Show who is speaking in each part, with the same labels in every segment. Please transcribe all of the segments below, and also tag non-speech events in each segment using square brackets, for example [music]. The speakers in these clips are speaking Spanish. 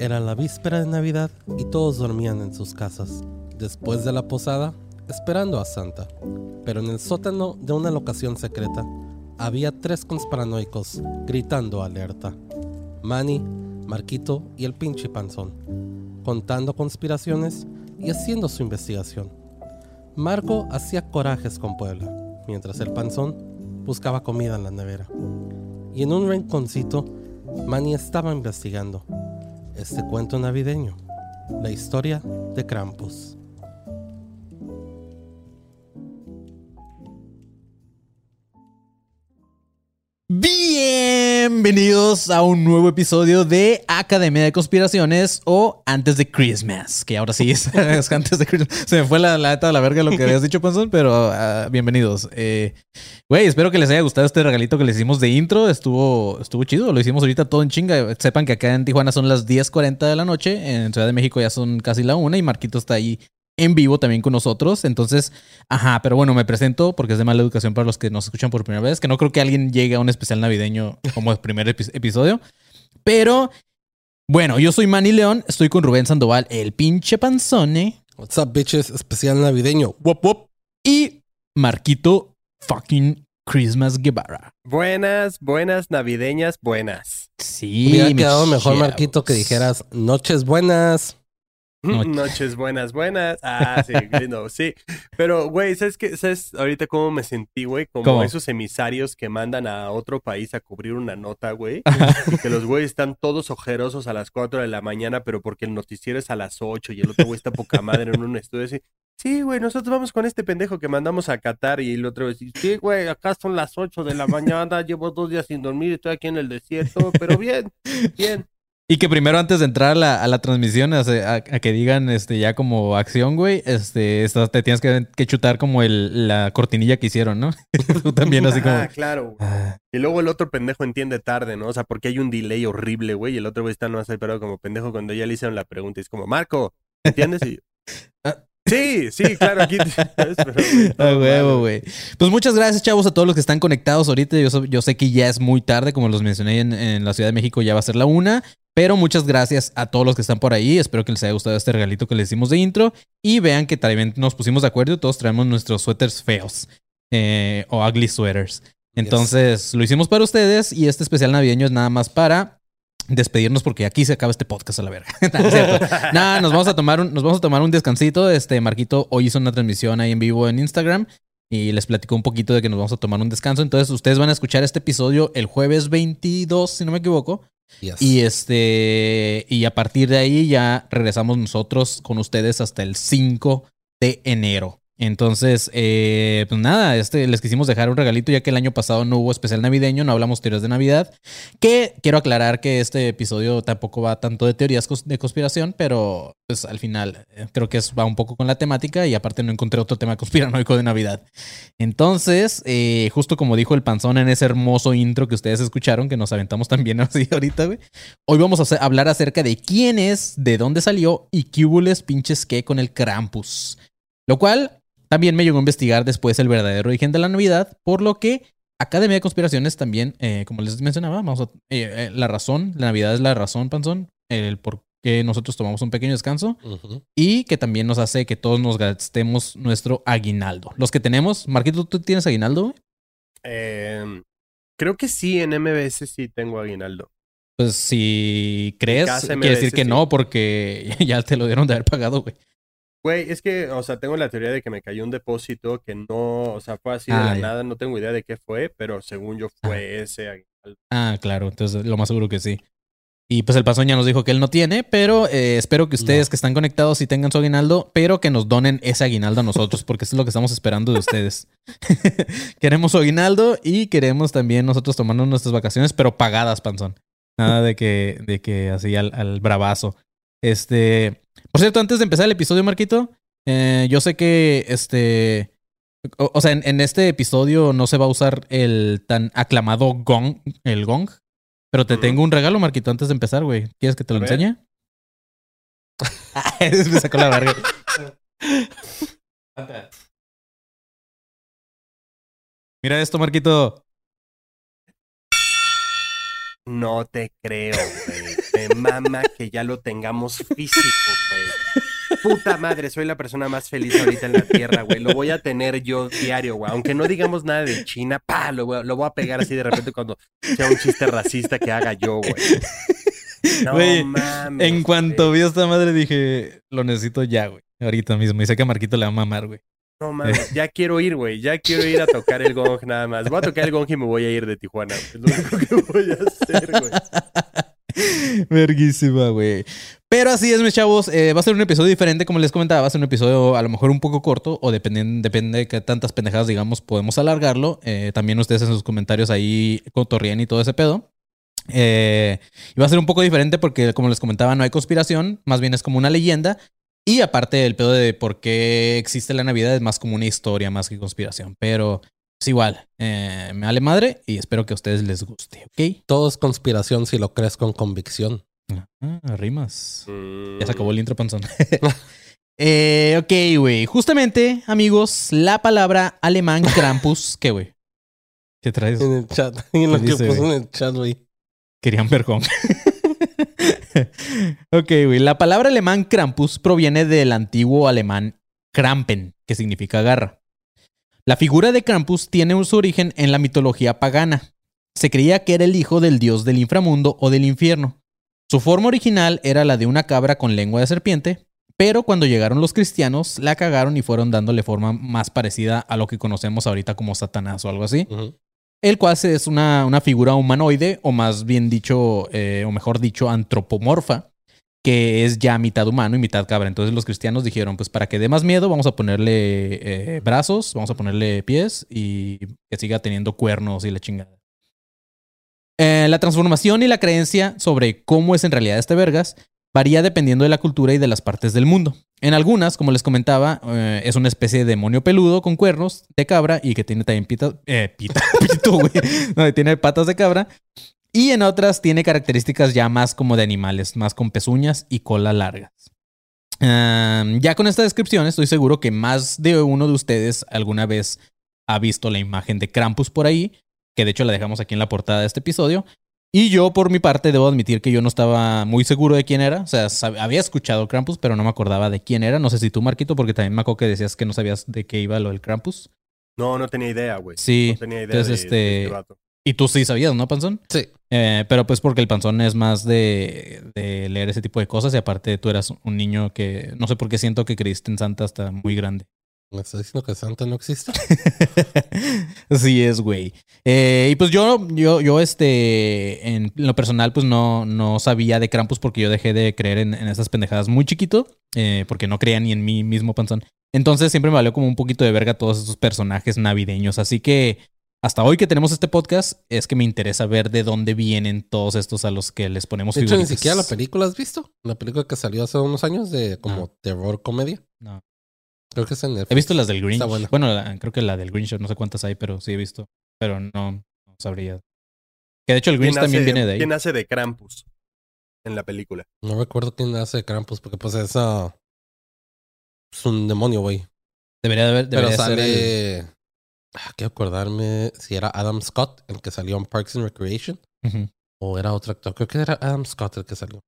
Speaker 1: Era la víspera de Navidad y todos dormían en sus casas, después de la posada, esperando a Santa. Pero en el sótano de una locación secreta, había tres conspiranoicos gritando alerta. Manny, Marquito y el pinche panzón, contando conspiraciones y haciendo su investigación. Marco hacía corajes con Puebla, mientras el panzón buscaba comida en la nevera. Y en un rinconcito, Manny estaba investigando este cuento navideño, la historia de Krampus.
Speaker 2: Bienvenidos a un nuevo episodio de Academia de Conspiraciones o Antes de Christmas, que ahora sí es, [laughs] es antes de Christmas. Se me fue la neta de la verga lo que habías dicho, Panzón, pero ah, bienvenidos. Eh, Güey, espero que les haya gustado este regalito que les hicimos de intro. Estuvo, estuvo chido, lo hicimos ahorita todo en chinga. Sepan que acá en Tijuana son las 10.40 de la noche, en Ciudad de México ya son casi la una y Marquito está ahí en vivo también con nosotros. Entonces, ajá, pero bueno, me presento porque es de mala educación para los que nos escuchan por primera vez, que no creo que alguien llegue a un especial navideño como el primer epi- episodio. Pero, bueno, yo soy Manny León, estoy con Rubén Sandoval, el pinche panzone,
Speaker 1: What's up, bitches? Especial navideño. Wop, wop.
Speaker 2: y Marquito fucking Christmas Guevara.
Speaker 3: Buenas, buenas, navideñas, buenas.
Speaker 2: Sí,
Speaker 1: Hubiera
Speaker 2: mis
Speaker 1: quedado mejor,
Speaker 2: chavos.
Speaker 1: Marquito, que dijeras noches buenas.
Speaker 2: No-
Speaker 3: Noches buenas, buenas. Ah, sí, lindo, sí. Pero, güey, ¿sabes qué? ¿Sabes ahorita cómo me sentí, güey? Como
Speaker 2: ¿Cómo?
Speaker 3: esos emisarios que mandan a otro país a cubrir una nota, güey. Y [laughs] que los güeyes están todos ojerosos a las 4 de la mañana, pero porque el noticiero es a las 8 y el otro güey está poca madre en un estudio así. Sí, güey, nosotros vamos con este pendejo que mandamos a Qatar y el otro güey dice, sí, güey, acá son las 8 de la mañana, llevo dos días sin dormir, estoy aquí en el desierto, pero bien, bien.
Speaker 2: Y que primero antes de entrar a la, a la transmisión, a, a- a que digan este ya como acción, güey, este, estás- te tienes que, que chutar como el, la cortinilla que hicieron, ¿no? [laughs] Tú también así como...
Speaker 3: Ah, claro. güey. Y luego el otro pendejo entiende tarde, ¿no? O sea, porque hay un delay horrible, güey, y el otro güey está no pero como pendejo cuando ya le hicieron la pregunta y es como, Marco, ¿entiendes? Y... [laughs]
Speaker 2: Ah.
Speaker 3: Sí, sí, claro, aquí. [laughs]
Speaker 2: A huevo, güey. Pues muchas gracias, chavos, a todos los que están conectados ahorita. Yo, yo sé que ya es muy tarde, como los mencioné en, en la Ciudad de México, ya va a ser la una. Pero muchas gracias a todos los que están por ahí. Espero que les haya gustado este regalito que les hicimos de intro. Y vean que también nos pusimos de acuerdo y todos traemos nuestros suéteres feos. eh, o ugly sweaters. Entonces, lo hicimos para ustedes y este especial navideño es nada más para despedirnos porque aquí se acaba este podcast a la verga. [laughs] Nada, nos vamos a tomar un, nos vamos a tomar un descansito. Este Marquito hoy hizo una transmisión ahí en vivo en Instagram y les platicó un poquito de que nos vamos a tomar un descanso. Entonces, ustedes van a escuchar este episodio el jueves 22, si no me equivoco. Y este y a partir de ahí ya regresamos nosotros con ustedes hasta el 5 de enero. Entonces, eh, pues nada, este, les quisimos dejar un regalito ya que el año pasado no hubo especial navideño, no hablamos teorías de Navidad. Que quiero aclarar que este episodio tampoco va tanto de teorías de conspiración, pero pues al final eh, creo que va un poco con la temática y aparte no encontré otro tema [laughs] conspiranoico de Navidad. Entonces, eh, justo como dijo el panzón en ese hermoso intro que ustedes escucharon, que nos aventamos también [laughs] así ahorita. Hoy vamos a hablar acerca de quién es, de dónde salió y qué huboles pinches qué con el Krampus. Lo cual también me llegó a investigar después el verdadero origen de la Navidad, por lo que Academia de Conspiraciones también, eh, como les mencionaba, vamos a, eh, eh, la razón, la Navidad es la razón, panzón, el por qué nosotros tomamos un pequeño descanso y que también nos hace que todos nos gastemos nuestro aguinaldo. Los que tenemos, Marquito, ¿tú tienes aguinaldo? güey?
Speaker 3: Eh, creo que sí, en MBS sí tengo aguinaldo.
Speaker 2: Pues si crees, quiere decir que
Speaker 3: sí.
Speaker 2: no, porque [laughs] ya te lo dieron de haber pagado, güey.
Speaker 3: Güey, es que, o sea, tengo la teoría de que me cayó un depósito que no, o sea, fue así de
Speaker 2: Ah,
Speaker 3: la
Speaker 2: ya.
Speaker 3: nada, no tengo idea de qué fue, pero según yo fue ese aguinaldo.
Speaker 2: Ah, claro, entonces lo más seguro que sí. Y pues el pasón ya nos dijo que él no tiene, pero eh, espero que ustedes
Speaker 1: No.
Speaker 2: que están conectados sí tengan su aguinaldo, pero que nos donen ese aguinaldo a nosotros, porque eso es lo que estamos esperando de ustedes. [laughs] queremos su aguinaldo y queremos también nosotros tomarnos nuestras vacaciones, pero pagadas, panzón. Nada de que, de que así al, al bravazo. Este. Por cierto, antes de empezar el episodio, Marquito, eh, yo sé que este. O, o sea, en, en este episodio no se va a usar el tan aclamado gong, el gong. Pero te tengo un regalo, Marquito, antes de empezar, güey. ¿Quieres que te lo enseñe? [laughs] Me sacó la verga. Mira esto, Marquito.
Speaker 3: No te creo, güey. Me mama que ya lo tengamos físico, güey. Puta madre, soy la persona más feliz ahorita en la tierra, güey. Lo voy a tener yo diario, güey. Aunque no digamos nada de China, pa, lo voy, a, lo voy a pegar así de repente cuando sea un chiste racista que haga yo, güey. No
Speaker 2: Güey,
Speaker 3: mames.
Speaker 2: En cuanto
Speaker 3: güey.
Speaker 2: vi a esta madre dije, lo necesito ya, güey. Ahorita mismo. Y sé que a Marquito le va a mamar, güey.
Speaker 3: No mames, ya quiero ir, güey. Ya quiero ir a tocar el gong nada más. Voy a tocar el gong y me voy a ir de Tijuana. Es lo único que voy a hacer, güey. [laughs]
Speaker 2: Verguísima, güey. Pero así es, mis chavos. eh, va a ser un episodio diferente, como les comentaba. Va a ser un episodio a lo mejor un poco corto o dependen, depende de qué tantas pendejadas, digamos, podemos alargarlo. Eh, también ustedes en sus comentarios ahí cotorrían y todo ese pedo. Eh, y va a ser un poco diferente porque, como les comentaba, no hay conspiración. Más bien es como una leyenda. Y aparte, el pedo de por qué existe la Navidad es más como una historia más que conspiración. Pero es igual. eh, me vale madre y espero que a ustedes les guste, ¿ok?
Speaker 1: Todo es conspiración si lo crees con convicción.
Speaker 2: Ah, rimas.
Speaker 3: Mm.
Speaker 2: Ya se acabó el intro, panzón. [laughs] eh, ok, güey. Justamente, amigos, la palabra alemán Krampus. ¿Qué, güey? ¿Qué traes?
Speaker 1: En el chat. [laughs] En lo
Speaker 2: ¿Qué
Speaker 1: que
Speaker 2: dice,
Speaker 1: puso en el chat, güey.
Speaker 2: Querían ver con. [laughs] ok, güey. La palabra alemán Krampus proviene del antiguo alemán Krampen, que significa garra. La figura de Krampus tiene su origen en la mitología pagana. Se creía que era el hijo del dios del inframundo o del infierno. Su forma original era la de una cabra con lengua de serpiente, pero cuando llegaron los cristianos la cagaron y fueron dándole forma más parecida a lo que conocemos ahorita como Satanás o algo así. El cual es una, una figura humanoide, o más bien dicho, eh, o mejor dicho, antropomorfa, que es ya mitad humano y mitad cabra. Entonces los cristianos dijeron, pues para que dé más miedo, vamos a ponerle eh, brazos, vamos a ponerle pies y que siga teniendo cuernos y la chingada. Eh, la transformación y la creencia sobre cómo es en realidad este vergas varía dependiendo de la cultura y de las partes del mundo. En algunas, como les comentaba, eh, es una especie de demonio peludo con cuernos de cabra y que tiene también pita, eh, pita, [laughs] pito, güey. Tiene patas de cabra. Y en otras tiene características ya más como de animales, más con pezuñas y cola largas. Um, ya con esta descripción estoy seguro que más de uno de ustedes alguna vez ha visto la imagen de Krampus por ahí, que de hecho la dejamos aquí en la portada de este episodio. Y yo, por mi parte, debo admitir que yo no estaba muy seguro de quién era. O sea, había escuchado Krampus, pero no me acordaba de quién era. No sé si tú, Marquito, porque también me acuerdo que decías que no sabías de qué iba lo del Krampus.
Speaker 3: No, no tenía idea, güey.
Speaker 2: Sí,
Speaker 3: No tenía idea
Speaker 2: entonces,
Speaker 3: de- de
Speaker 2: este-
Speaker 3: vato.
Speaker 2: Y tú sí sabías, ¿no, Panzón?
Speaker 1: Sí.
Speaker 2: Eh, pero pues porque el Panzón es más de, de leer ese tipo de cosas y aparte tú eras un niño que no sé por qué siento que creíste en Santa hasta muy grande.
Speaker 1: ¿Me estás diciendo que Santa no existe? [laughs]
Speaker 2: Así es, güey. Eh, y pues yo, yo, yo, este, en lo personal, pues no, no sabía de Krampus porque yo dejé de creer en, en esas pendejadas muy chiquito, eh, porque no creía ni en mí mismo, panzón. Entonces siempre me valió como un poquito de verga todos esos personajes navideños. Así que hasta hoy que tenemos este podcast, es que me interesa ver de dónde vienen todos estos a los que les ponemos
Speaker 1: De hecho, ni
Speaker 2: figuritas.
Speaker 1: siquiera la película has visto. La película que salió hace unos años de como
Speaker 2: No.
Speaker 1: terror comedia.
Speaker 2: No.
Speaker 1: Creo que es en Netflix.
Speaker 2: He visto las del Grinch.
Speaker 1: Está buena.
Speaker 2: Bueno, la- creo que la del Grinch, no sé cuántas hay, pero sí he visto. Pero no, no sabría. Que de hecho el Grinch
Speaker 3: ¿Quién
Speaker 2: también
Speaker 3: hace-
Speaker 2: viene de ahí.
Speaker 3: ¿Quién hace de Krampus en la película?
Speaker 1: No recuerdo quién hace Krampus porque pues es, ah, es un demonio, güey.
Speaker 2: Debería de haber.
Speaker 1: Pero
Speaker 2: debería ser el-
Speaker 1: Ah, quiero acordarme si era Adam Scott el que salió en Parks and Recreation o era otro actor. Creo que era Adam Scott el que salió.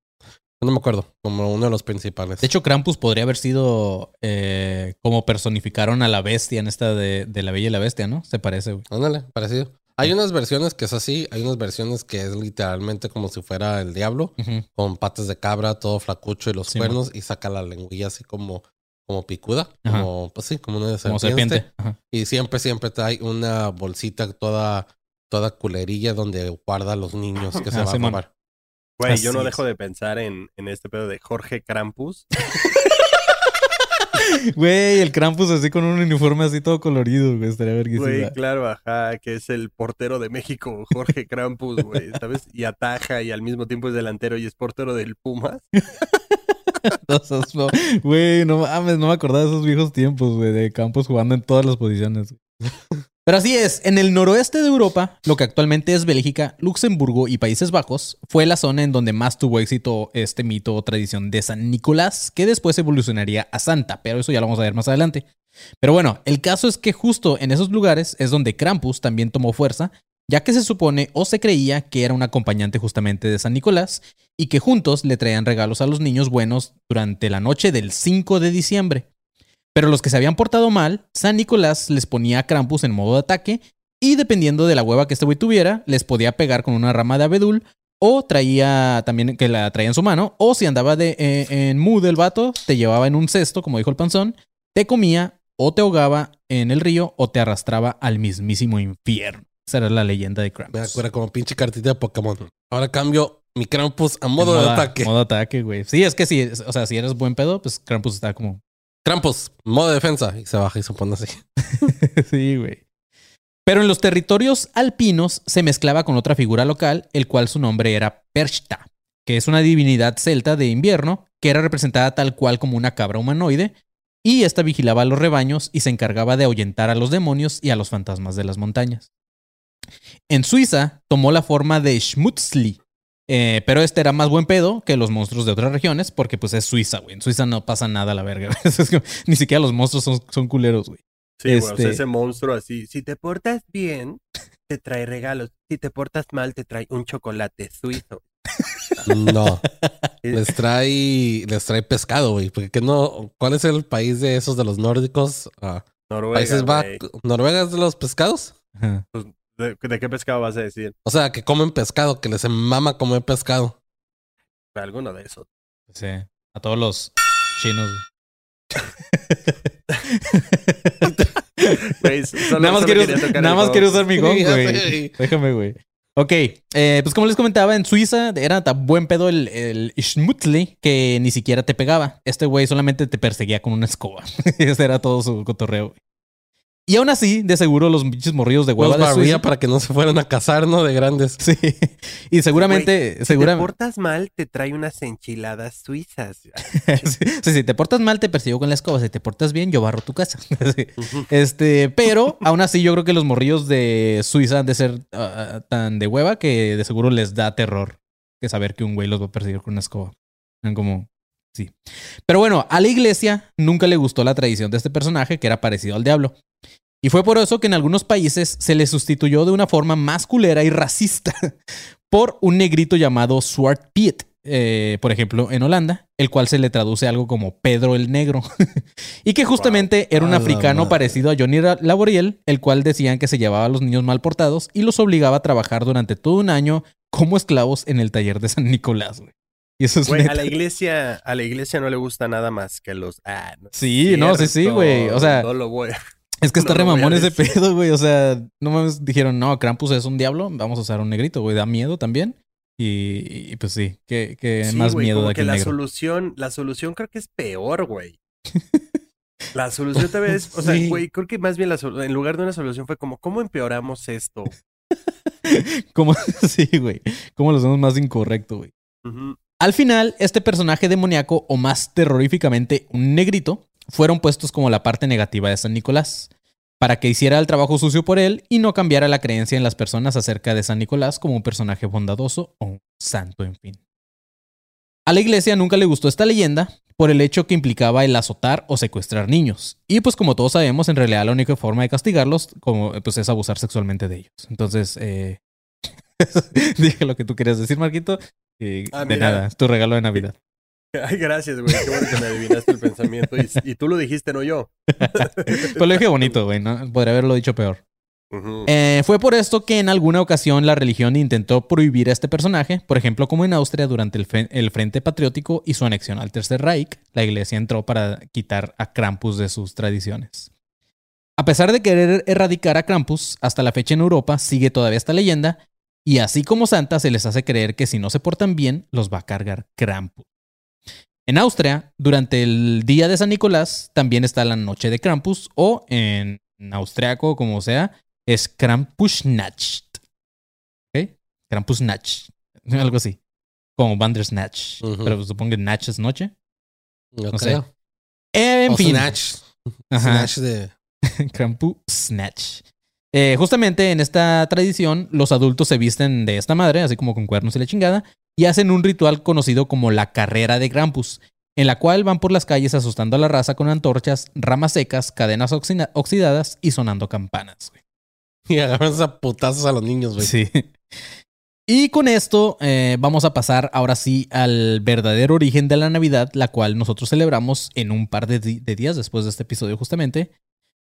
Speaker 1: No me acuerdo, como uno de los principales.
Speaker 2: De hecho, Krampus podría haber sido eh, como personificaron a la bestia en esta de, de La Bella y la Bestia, ¿no? Se parece, güey.
Speaker 1: Ándale, parecido. Hay unas versiones que es así, hay unas versiones que es literalmente como si fuera el diablo, con patas de cabra, todo flacucho y los
Speaker 2: Sí,
Speaker 1: cuernos, y saca la lengüilla así como, como picuda,
Speaker 2: Ajá.
Speaker 1: como, pues sí, como una de
Speaker 2: Como
Speaker 1: serpiente. Y siempre, siempre trae una bolsita toda, toda culerilla donde guarda a los niños que [laughs] se
Speaker 2: Ah,
Speaker 1: va a robar.
Speaker 3: Güey, yo no
Speaker 2: es.
Speaker 3: dejo de pensar en, en este pedo de Jorge Krampus. [laughs]
Speaker 2: Güey, el Krampus así con un uniforme así todo colorido, güey. Estaría verguísima.
Speaker 3: Güey, claro, ajá, que es el portero de México, Jorge [laughs] Krampus, güey, ¿sabes? Y ataja y al mismo tiempo es delantero y es portero del Pumas. [laughs]
Speaker 2: Güey, no me acordaba de esos viejos tiempos, güey, de Campos jugando en todas las posiciones. [laughs] Pero así es, en el noroeste de Europa, lo que actualmente es Bélgica, Luxemburgo y Países Bajos, fue la zona en donde más tuvo éxito este mito o tradición de San Nicolás, que después evolucionaría a Santa, pero eso ya lo vamos a ver más adelante. Pero bueno, el caso es que justo en esos lugares es donde Krampus también tomó fuerza, ya que se supone o se creía que era un acompañante justamente de San Nicolás, y que juntos le traían regalos a los niños buenos durante la noche del 5 de diciembre. Pero los que se habían portado mal, San Nicolás les ponía a Krampus en modo de ataque y dependiendo de la hueva que este güey tuviera, les podía pegar con una rama de abedul o traía también que la traía en su mano o si andaba de, eh, en mood el vato, te llevaba en un cesto, como dijo el panzón, te comía o te ahogaba en el río o te arrastraba al mismísimo infierno. Esa era la leyenda de
Speaker 1: Me
Speaker 2: Krampus.
Speaker 1: acuerdo como pinche cartita de Pokémon. Ahora cambio mi Krampus a modo de ataque.
Speaker 2: Modo ataque, güey. Sí, es que sí, o sea, si eres buen pedo, pues Krampus está como
Speaker 1: Krampus, modo de defensa. Y se baja y se pone así. [laughs]
Speaker 2: sí, güey. Pero en los territorios alpinos se mezclaba con otra figura local, el cual su nombre era Perchta, que es una divinidad celta de invierno que era representada tal cual como una cabra humanoide, y esta vigilaba a los rebaños y se encargaba de ahuyentar a los demonios y a los fantasmas de las montañas. En Suiza tomó la forma de Schmutzli, eh, pero este era más buen pedo que los monstruos de otras regiones, porque pues es Suiza, güey. En Suiza no pasa nada a la verga. [laughs] Ni siquiera los monstruos son, son culeros, güey.
Speaker 3: Sí, güey, o sea,
Speaker 2: Este-
Speaker 3: ese monstruo así. Si te portas bien, te trae regalos. Si te portas mal, te trae un chocolate suizo.
Speaker 1: No. [laughs] les trae, les trae pescado, güey. Porque ¿qué no, ¿cuál es el país de esos de los nórdicos? Ah,
Speaker 3: Noruega.
Speaker 1: Países. Noruega es de los pescados.
Speaker 2: Ajá.
Speaker 3: ¿De, de qué pescado vas a decir?
Speaker 1: O sea, que comen pescado, que les mama comer pescado.
Speaker 3: Alguno de esos.
Speaker 2: Sí. A todos los chinos.
Speaker 3: Güey, solo-
Speaker 2: nada más, quiero, nada más quiero usar mi gong, [laughs] güey. Déjame, güey. Ok, eh, pues como les comentaba, en Suiza era tan buen pedo el, el Schmutzli que ni siquiera te pegaba. Este güey solamente te perseguía con una escoba. [laughs] Ese era todo su cotorreo. güey. Y aún así, de seguro los pinches morrillos de hueva
Speaker 1: Los
Speaker 2: de Suiza.
Speaker 1: para que no se fueran a cazar, ¿no? De grandes.
Speaker 2: Sí. Y seguramente,
Speaker 3: Si te
Speaker 2: seguramente.
Speaker 3: portas mal, te trae unas enchiladas suizas. [laughs]
Speaker 2: sí, sí, si te portas mal, te persigo con la escoba. Si te portas bien, yo barro tu casa. [laughs] Sí. Este, pero aún así, yo creo que los morrillos de Suiza han de ser ah, tan de hueva que de seguro les da terror que saber que un güey los va a perseguir con una escoba. Como, sí. Pero bueno, a la iglesia nunca le gustó la tradición de este personaje que era parecido al diablo. Y fue por eso que en algunos países se le sustituyó de una forma más culera y racista [laughs] por un negrito llamado Swart Piet, eh, por ejemplo, en Holanda, el cual se le traduce algo como Pedro el Negro. [laughs] y que justamente era un africano parecido a Johnny Laboriel, el cual decían que se llevaba a los niños mal portados y los obligaba a trabajar durante todo un año como esclavos en el taller de San Nicolás, güey. Y eso es
Speaker 3: Güey, a la iglesia, a la iglesia no le gusta nada más que los. Ah, no
Speaker 2: Sí, no, sí, sí, güey. O sea,
Speaker 3: no lo voy a- [laughs]
Speaker 2: Es que está
Speaker 3: No
Speaker 2: re
Speaker 3: lo voy a
Speaker 2: mamón ese pedo, güey. O sea, no mames, dijeron, no, Krampus es un diablo, vamos a usar un negrito, güey. Da miedo también. Y, y, pues sí, que, que
Speaker 3: Sí,
Speaker 2: más
Speaker 3: güey,
Speaker 2: miedo
Speaker 3: como
Speaker 2: da
Speaker 3: que
Speaker 2: que
Speaker 3: la
Speaker 2: negro.
Speaker 3: solución, la solución creo que es peor, güey. [laughs] La solución tal vez, o sea,
Speaker 1: Sí.
Speaker 3: güey, creo que más bien la en lugar de una solución fue como, ¿cómo empeoramos esto? [laughs]
Speaker 2: ¿Cómo? sí, güey. ¿Cómo lo hacemos más incorrecto, güey?
Speaker 3: Ujú.
Speaker 2: Al final, este personaje demoníaco, o más terroríficamente, un negrito, fueron puestos como la parte negativa de San Nicolás, para que hiciera el trabajo sucio por él y no cambiara la creencia en las personas acerca de San Nicolás como un personaje bondadoso o un santo, en fin. A la iglesia nunca le gustó esta leyenda por el hecho que implicaba el azotar o secuestrar niños. Y pues como todos sabemos, en realidad la única forma de castigarlos como, pues, es abusar sexualmente de ellos. Entonces, eh... [laughs] dije lo que tú querías decir, Marquito.
Speaker 3: Ah,
Speaker 2: de
Speaker 3: mira.
Speaker 2: nada, es tu regalo de Navidad. [laughs]
Speaker 3: Ay, gracias, güey. Qué bueno que me adivinaste el pensamiento. Y, y tú lo dijiste, no yo. [laughs]
Speaker 2: Pero lo dije bonito, güey, ¿no? Podría haberlo dicho peor. Eh, fue por esto que en alguna ocasión la religión intentó prohibir a este personaje, por ejemplo, como en Austria durante el, el Frente Patriótico y su anexión al Tercer Reich, la iglesia entró para quitar a Krampus de sus tradiciones. A pesar de querer erradicar a Krampus, hasta la fecha en Europa sigue todavía esta leyenda, y así como Santa se les hace creer que si no se portan bien, los va a cargar Krampus. En Austria, durante el día de San Nicolás, también está la noche de Krampus, o en austriaco, como sea, es Krampusnacht. ¿Ok? Krampusnacht. [laughs] Algo así. Como Bandersnatch.
Speaker 1: Ujú.
Speaker 2: Pero supongo que Natch es noche.
Speaker 1: No
Speaker 2: sé.
Speaker 1: creo.
Speaker 2: En
Speaker 1: o
Speaker 2: fin.
Speaker 1: Snatch.
Speaker 2: Ajá.
Speaker 1: Snatch de. [laughs]
Speaker 2: Krampusnacht. Eh, justamente en esta tradición, los adultos se visten de esta madre, así como con cuernos y la chingada, y hacen un ritual conocido como la carrera de Krampus, en la cual van por las calles asustando a la raza con antorchas, ramas secas, cadenas oxidadas y sonando campanas. güey. [laughs]
Speaker 1: Y agarran a putazos a los niños, güey.
Speaker 2: Sí. Y con esto eh, vamos a pasar ahora sí al verdadero origen de la Navidad, la cual nosotros celebramos en un par de días después de este episodio justamente.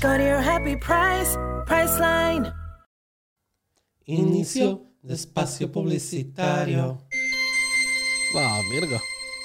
Speaker 4: Go to your happy price, Priceline.
Speaker 1: Inicio de espacio publicitario. Ah, verga.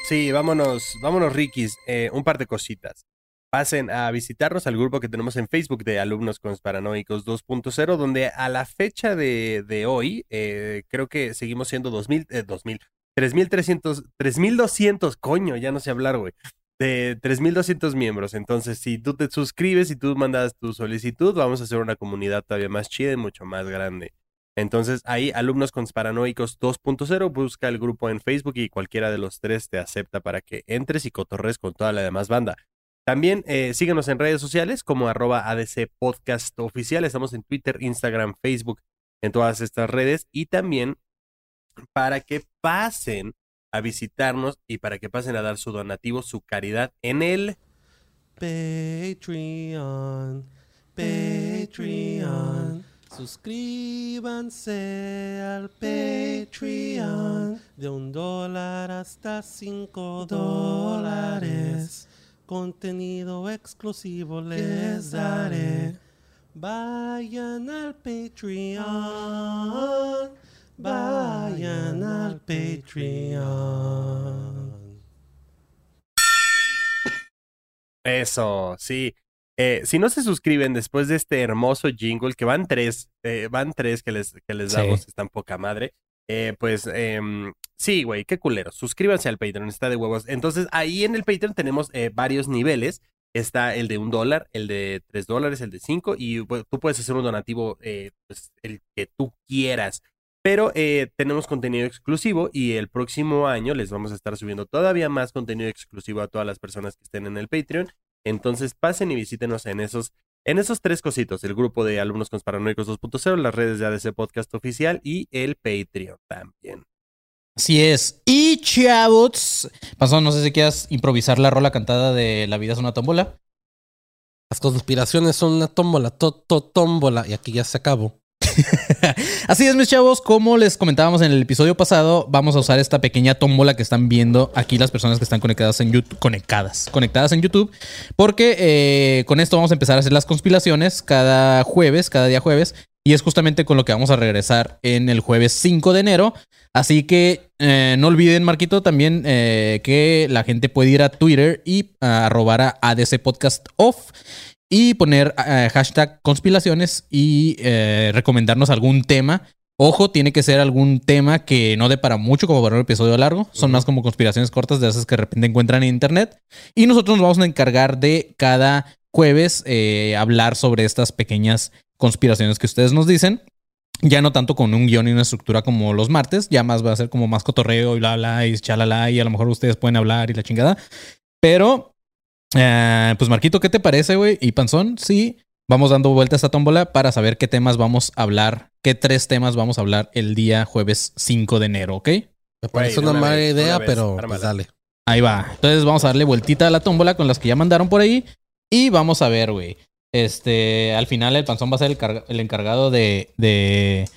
Speaker 3: Sí, vámonos, vámonos, Rikis. Eh, un par de cositas. Pasen a visitarnos al grupo que tenemos en Facebook de Alumnos Paranoicos 2.0, donde a la fecha de, de hoy, eh, creo que seguimos siendo 2000, eh, 2000, 3300, 3200, coño, ya no sé hablar, güey. De 3200 miembros. Entonces, si tú te suscribes y tú mandas tu solicitud, vamos a hacer una comunidad todavía más chida y mucho más grande. Entonces, ahí, Alumnos Paranoicos 2.0, busca el grupo en Facebook y cualquiera de los tres te acepta para que entres y cotorres con toda la demás banda. También eh, síguenos en redes sociales como arroba ADC Podcast Oficial. Estamos en Twitter, Instagram, Facebook, en todas estas redes. Y también para que pasen a visitarnos y para que pasen a dar su donativo, su caridad en el
Speaker 1: Patreon, Patreon. Suscríbanse al Patreon. De un dólar hasta cinco dólares. Contenido exclusivo les daré. Vayan al Patreon. Vayan al Patreon.
Speaker 3: Eso, sí. Eh, si no se suscriben después de este hermoso jingle, que van tres, eh, van tres que les, que les
Speaker 2: Sí.
Speaker 3: damos, están poca madre, eh, pues em, sí, güey, qué culero. Suscríbanse al Patreon, está de huevos. Entonces, ahí en el Patreon tenemos eh, varios niveles. Está el de un dólar, el de tres dólares, el de cinco, y tú puedes hacer un donativo, pues, el que tú quieras. Pero eh, tenemos contenido exclusivo y el próximo año les vamos a estar subiendo todavía más contenido exclusivo a todas las personas que estén en el Patreon. Entonces pasen y visítenos en esos, en esos tres cositos, el grupo de alumnos paranoicos 2.0, las redes de ADC Podcast Oficial y el Patreon también.
Speaker 2: Así es. Y chavos, Panzón, no sé si quieras improvisar la rola cantada de La vida es una tómbola.
Speaker 1: Las conspiraciones son una tómbola, to, to, tómbola. Y aquí ya se acabó. [laughs]
Speaker 2: Así es, mis chavos, como les comentábamos en el episodio pasado, vamos a usar esta pequeña tómbola que están viendo aquí las personas que están conectadas en YouTube, conectadas, conectadas en YouTube, porque eh, con esto vamos a empezar a hacer las conspiraciones cada jueves, cada día jueves, y es justamente con lo que vamos a regresar en el jueves 5 de enero. Así que eh, no olviden, Marquito, también eh, que la gente puede ir a Twitter y a arrobar a ADC Podcast Off y poner eh, hashtag conspiraciones y eh, recomendarnos algún tema. Ojo, tiene que ser algún tema que no dé para mucho como para un episodio largo. Son más como conspiraciones cortas de esas que de repente encuentran en internet. Y nosotros nos vamos a encargar de cada jueves eh, hablar sobre estas pequeñas conspiraciones que ustedes nos dicen. Ya no tanto con un guion y una estructura como los martes, ya más va a ser como más cotorreo y bla bla y chalala y a lo mejor ustedes pueden hablar y la chingada. Pero eh, pues Marquito, ¿qué te parece, güey? Y Panzón, sí, vamos dando vuelta a esta tómbola para saber qué temas vamos a hablar, qué tres temas vamos a hablar el día jueves 5 de enero, ¿ok?
Speaker 1: Me parece una
Speaker 3: una
Speaker 1: mala
Speaker 3: vez,
Speaker 1: idea,
Speaker 3: una
Speaker 1: pero pues dale.
Speaker 2: Ahí va. Entonces vamos a darle vueltita a la tómbola con las que ya mandaron por ahí y vamos a ver, güey. Este, al final el Panzón va a ser el, carga- el encargado de, de,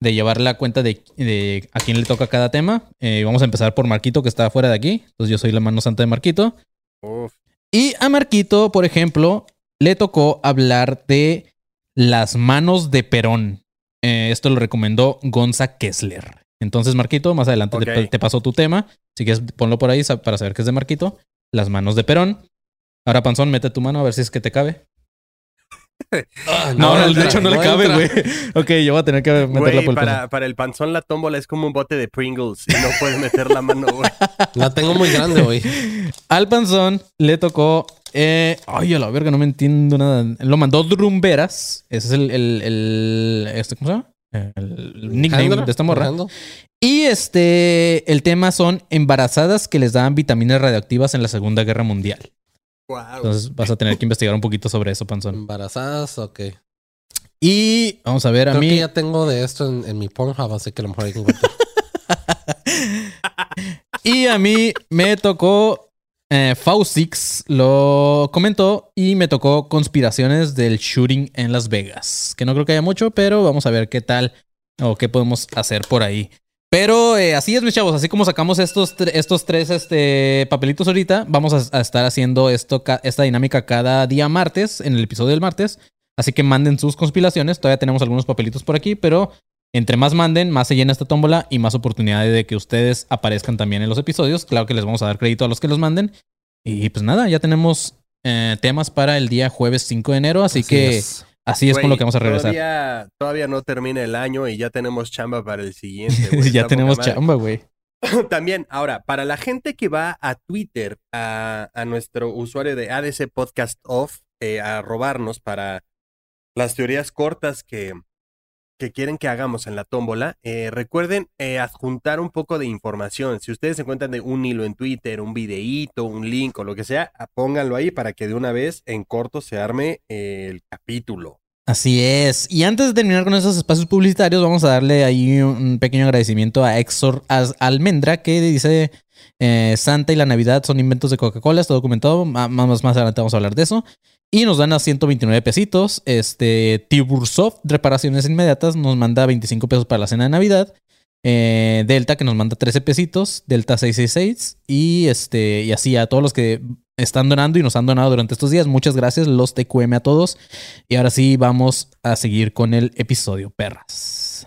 Speaker 2: de llevar la cuenta de, de a quién le toca cada tema. Eh, vamos a empezar por Marquito, que está fuera de aquí. Entonces yo soy la mano santa de Marquito.
Speaker 3: Uf,
Speaker 2: Y a Marquito, por ejemplo, le tocó hablar de las manos de Perón. Eh, esto lo recomendó Gonza Kessler. Entonces, Marquito, más adelante te- pasó tu tema. Si quieres, ponlo por ahí para saber qué es de Marquito. Las manos de Perón. Ahora, Panzón, mete tu mano a ver si es que te cabe.
Speaker 1: Ah,
Speaker 2: No, no, de hecho no, le cabe, güey. [laughs] Ok, yo voy a tener que meterla
Speaker 3: Güey,
Speaker 2: por el
Speaker 3: para, para el panzón la tómbola es como un bote de Pringles y no puedes meter la mano, güey. [laughs]
Speaker 1: La tengo muy grande, güey.
Speaker 2: Al Panzón le tocó. eh, ay, a la verga, no me entiendo nada. Lo mandó Drumberas. Ese es el. el, el- este, ¿Cómo se llama? el nickname
Speaker 1: Handler,
Speaker 2: de esta morra. Y este, el tema son embarazadas que les daban vitaminas radioactivas en la Segunda Guerra Mundial.
Speaker 3: Wow.
Speaker 2: Entonces vas a tener que investigar un poquito sobre eso, Panzón.
Speaker 1: Embarazadas, ok.
Speaker 2: Y vamos a ver a
Speaker 1: Creo que
Speaker 2: mí.
Speaker 1: ya tengo de esto en, en mi Pornhub, así que a lo mejor hay que encontrar. [laughs]
Speaker 2: Y a mí me tocó. Eh, Faustix lo comentó y me tocó conspiraciones del shooting en Las Vegas. Que no creo que haya mucho, pero vamos a ver qué tal o qué podemos hacer por ahí. Pero eh, así es, mis chavos. Así como sacamos estos, estos tres este, papelitos ahorita, vamos a, a estar haciendo esto, esta dinámica cada día martes, en el episodio del martes. Así que manden sus conspiraciones. Todavía tenemos algunos papelitos por aquí, pero entre más manden, más se llena esta tómbola y más oportunidades de que ustedes aparezcan también en los episodios. Claro que les vamos a dar crédito a los que los manden. Y pues nada, ya tenemos eh, temas para el día jueves 5 de enero. Así, que
Speaker 1: es.
Speaker 2: Así es con lo que vamos a regresar.
Speaker 3: Todavía, todavía no termina el año y ya tenemos chamba para el siguiente. güey. [laughs]
Speaker 2: ya tenemos chamba, güey. [laughs]
Speaker 3: También, ahora, para la gente que va a Twitter, a, a nuestro usuario de ADC Podcast Off, eh, a robarnos para las teorías cortas que, que quieren que hagamos en la tómbola, eh, recuerden eh, adjuntar un poco de información. Si ustedes encuentran de un hilo en Twitter, un videíto, un link o lo que sea, ah, pónganlo ahí para que de una vez en corto se arme eh, el capítulo.
Speaker 2: Así es. Y antes de terminar con esos espacios publicitarios, vamos a darle ahí un pequeño agradecimiento a Exor Almendra, que dice Santa y la Navidad son inventos de Coca-Cola, está documentado. Ma- Más, más adelante vamos a hablar de eso. Y nos dan a 129 pesitos. Este Tibursoft, reparaciones inmediatas, nos manda 25 pesos para la cena de Navidad. Eh, Delta, que nos manda 13 pesitos. Delta 666. Y este, y así a todos los que están donando y nos han donado durante estos días. Muchas gracias, los TQM a todos. Y ahora sí, vamos a seguir con el episodio, perras.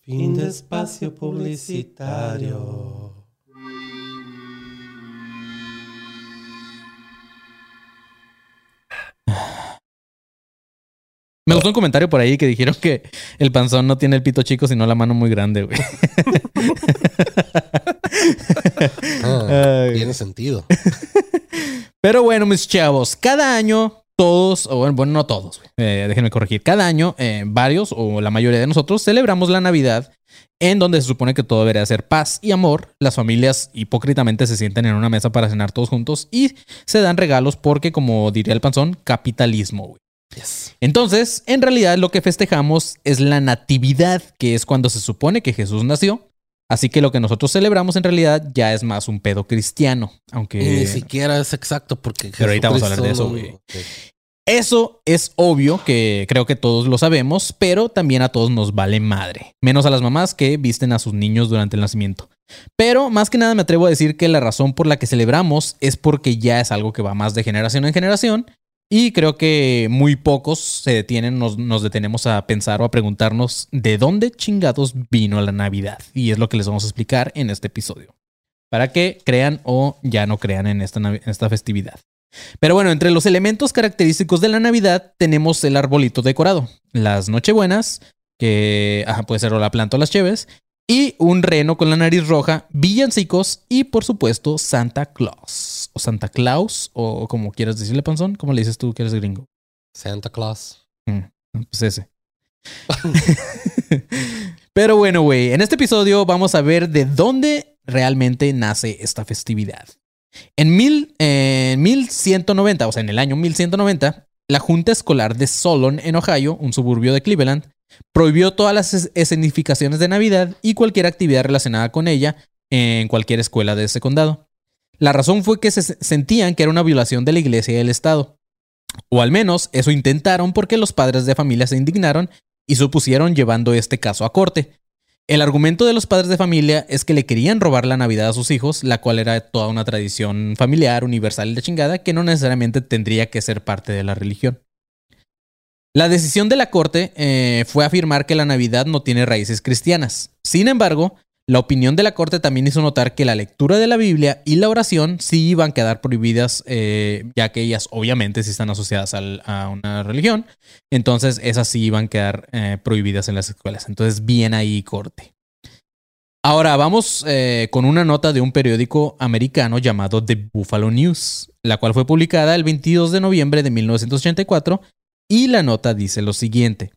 Speaker 1: Fin de espacio publicitario.
Speaker 2: Me gustó un comentario por ahí que dijeron que el panzón no tiene el pito chico, sino la mano muy grande, güey. [laughs]
Speaker 1: Ah, tiene sentido.
Speaker 2: Pero bueno, mis chavos, cada año todos, o bueno, bueno, no todos, eh, déjenme corregir, cada año eh, varios o la mayoría de nosotros celebramos la Navidad en donde se supone que todo debería ser paz y amor. Las familias hipócritamente se sienten en una mesa para cenar todos juntos y se dan regalos porque, como diría el panzón, capitalismo, güey.
Speaker 1: Yes.
Speaker 2: Entonces, en realidad lo que festejamos es la natividad, que es cuando se supone que Jesús nació. Así que lo que nosotros celebramos en realidad ya es más un pedo cristiano, aunque...
Speaker 1: Y ni siquiera es exacto porque.
Speaker 2: Pero ahorita vamos a hablar de eso, güey. Eso es obvio que creo que todos lo sabemos, pero también a todos nos vale madre. Menos a las mamás que visten a sus niños durante el nacimiento. Pero más que nada me atrevo a decir que la razón por la que celebramos es porque ya es algo que va más de generación en generación. Y creo que muy pocos se detienen, nos, detenemos a pensar o a preguntarnos de dónde chingados vino la Navidad. Y es lo que les vamos a explicar en este episodio. Para que crean o ya no crean en esta, en esta festividad. Pero bueno, entre los elementos característicos de la Navidad tenemos el arbolito decorado, las Nochebuenas, que ajá, puede ser o la planta o las cheves, y un reno con la nariz roja, villancicos y por supuesto Santa Claus. O Santa Claus, o como quieras decirle, Panzón, ¿cómo le dices tú que eres gringo?
Speaker 1: Santa Claus.
Speaker 2: Mm, pues ese. [laughs] Pero bueno, güey, en este episodio vamos a ver de dónde realmente nace esta festividad. En, mil, en 1190, o sea, en el año 1190, la Junta Escolar de Solon, en Ohio, un suburbio de Cleveland, prohibió todas las es- escenificaciones de Navidad y cualquier actividad relacionada con ella en cualquier escuela de ese condado. La razón fue que se sentían que era una violación de la iglesia y del Estado. O al menos eso intentaron porque los padres de familia se indignaron y se opusieron llevando este caso a corte. El argumento de los padres de familia es que le querían robar la Navidad a sus hijos, la cual era toda una tradición familiar, universal y chingada, que no necesariamente tendría que ser parte de la religión. La decisión de la corte eh, fue afirmar que la Navidad no tiene raíces cristianas. Sin embargo, la opinión de la corte también hizo notar que la lectura de la Biblia y la oración sí iban a quedar prohibidas, eh, ya que ellas obviamente sí están asociadas al- a una religión. Entonces esas sí iban a quedar eh, prohibidas en las escuelas. Entonces bien ahí corte. Ahora vamos eh, con una nota de un periódico americano llamado The Buffalo News, la cual fue publicada el 22 de noviembre de 1984 y la nota dice lo siguiente.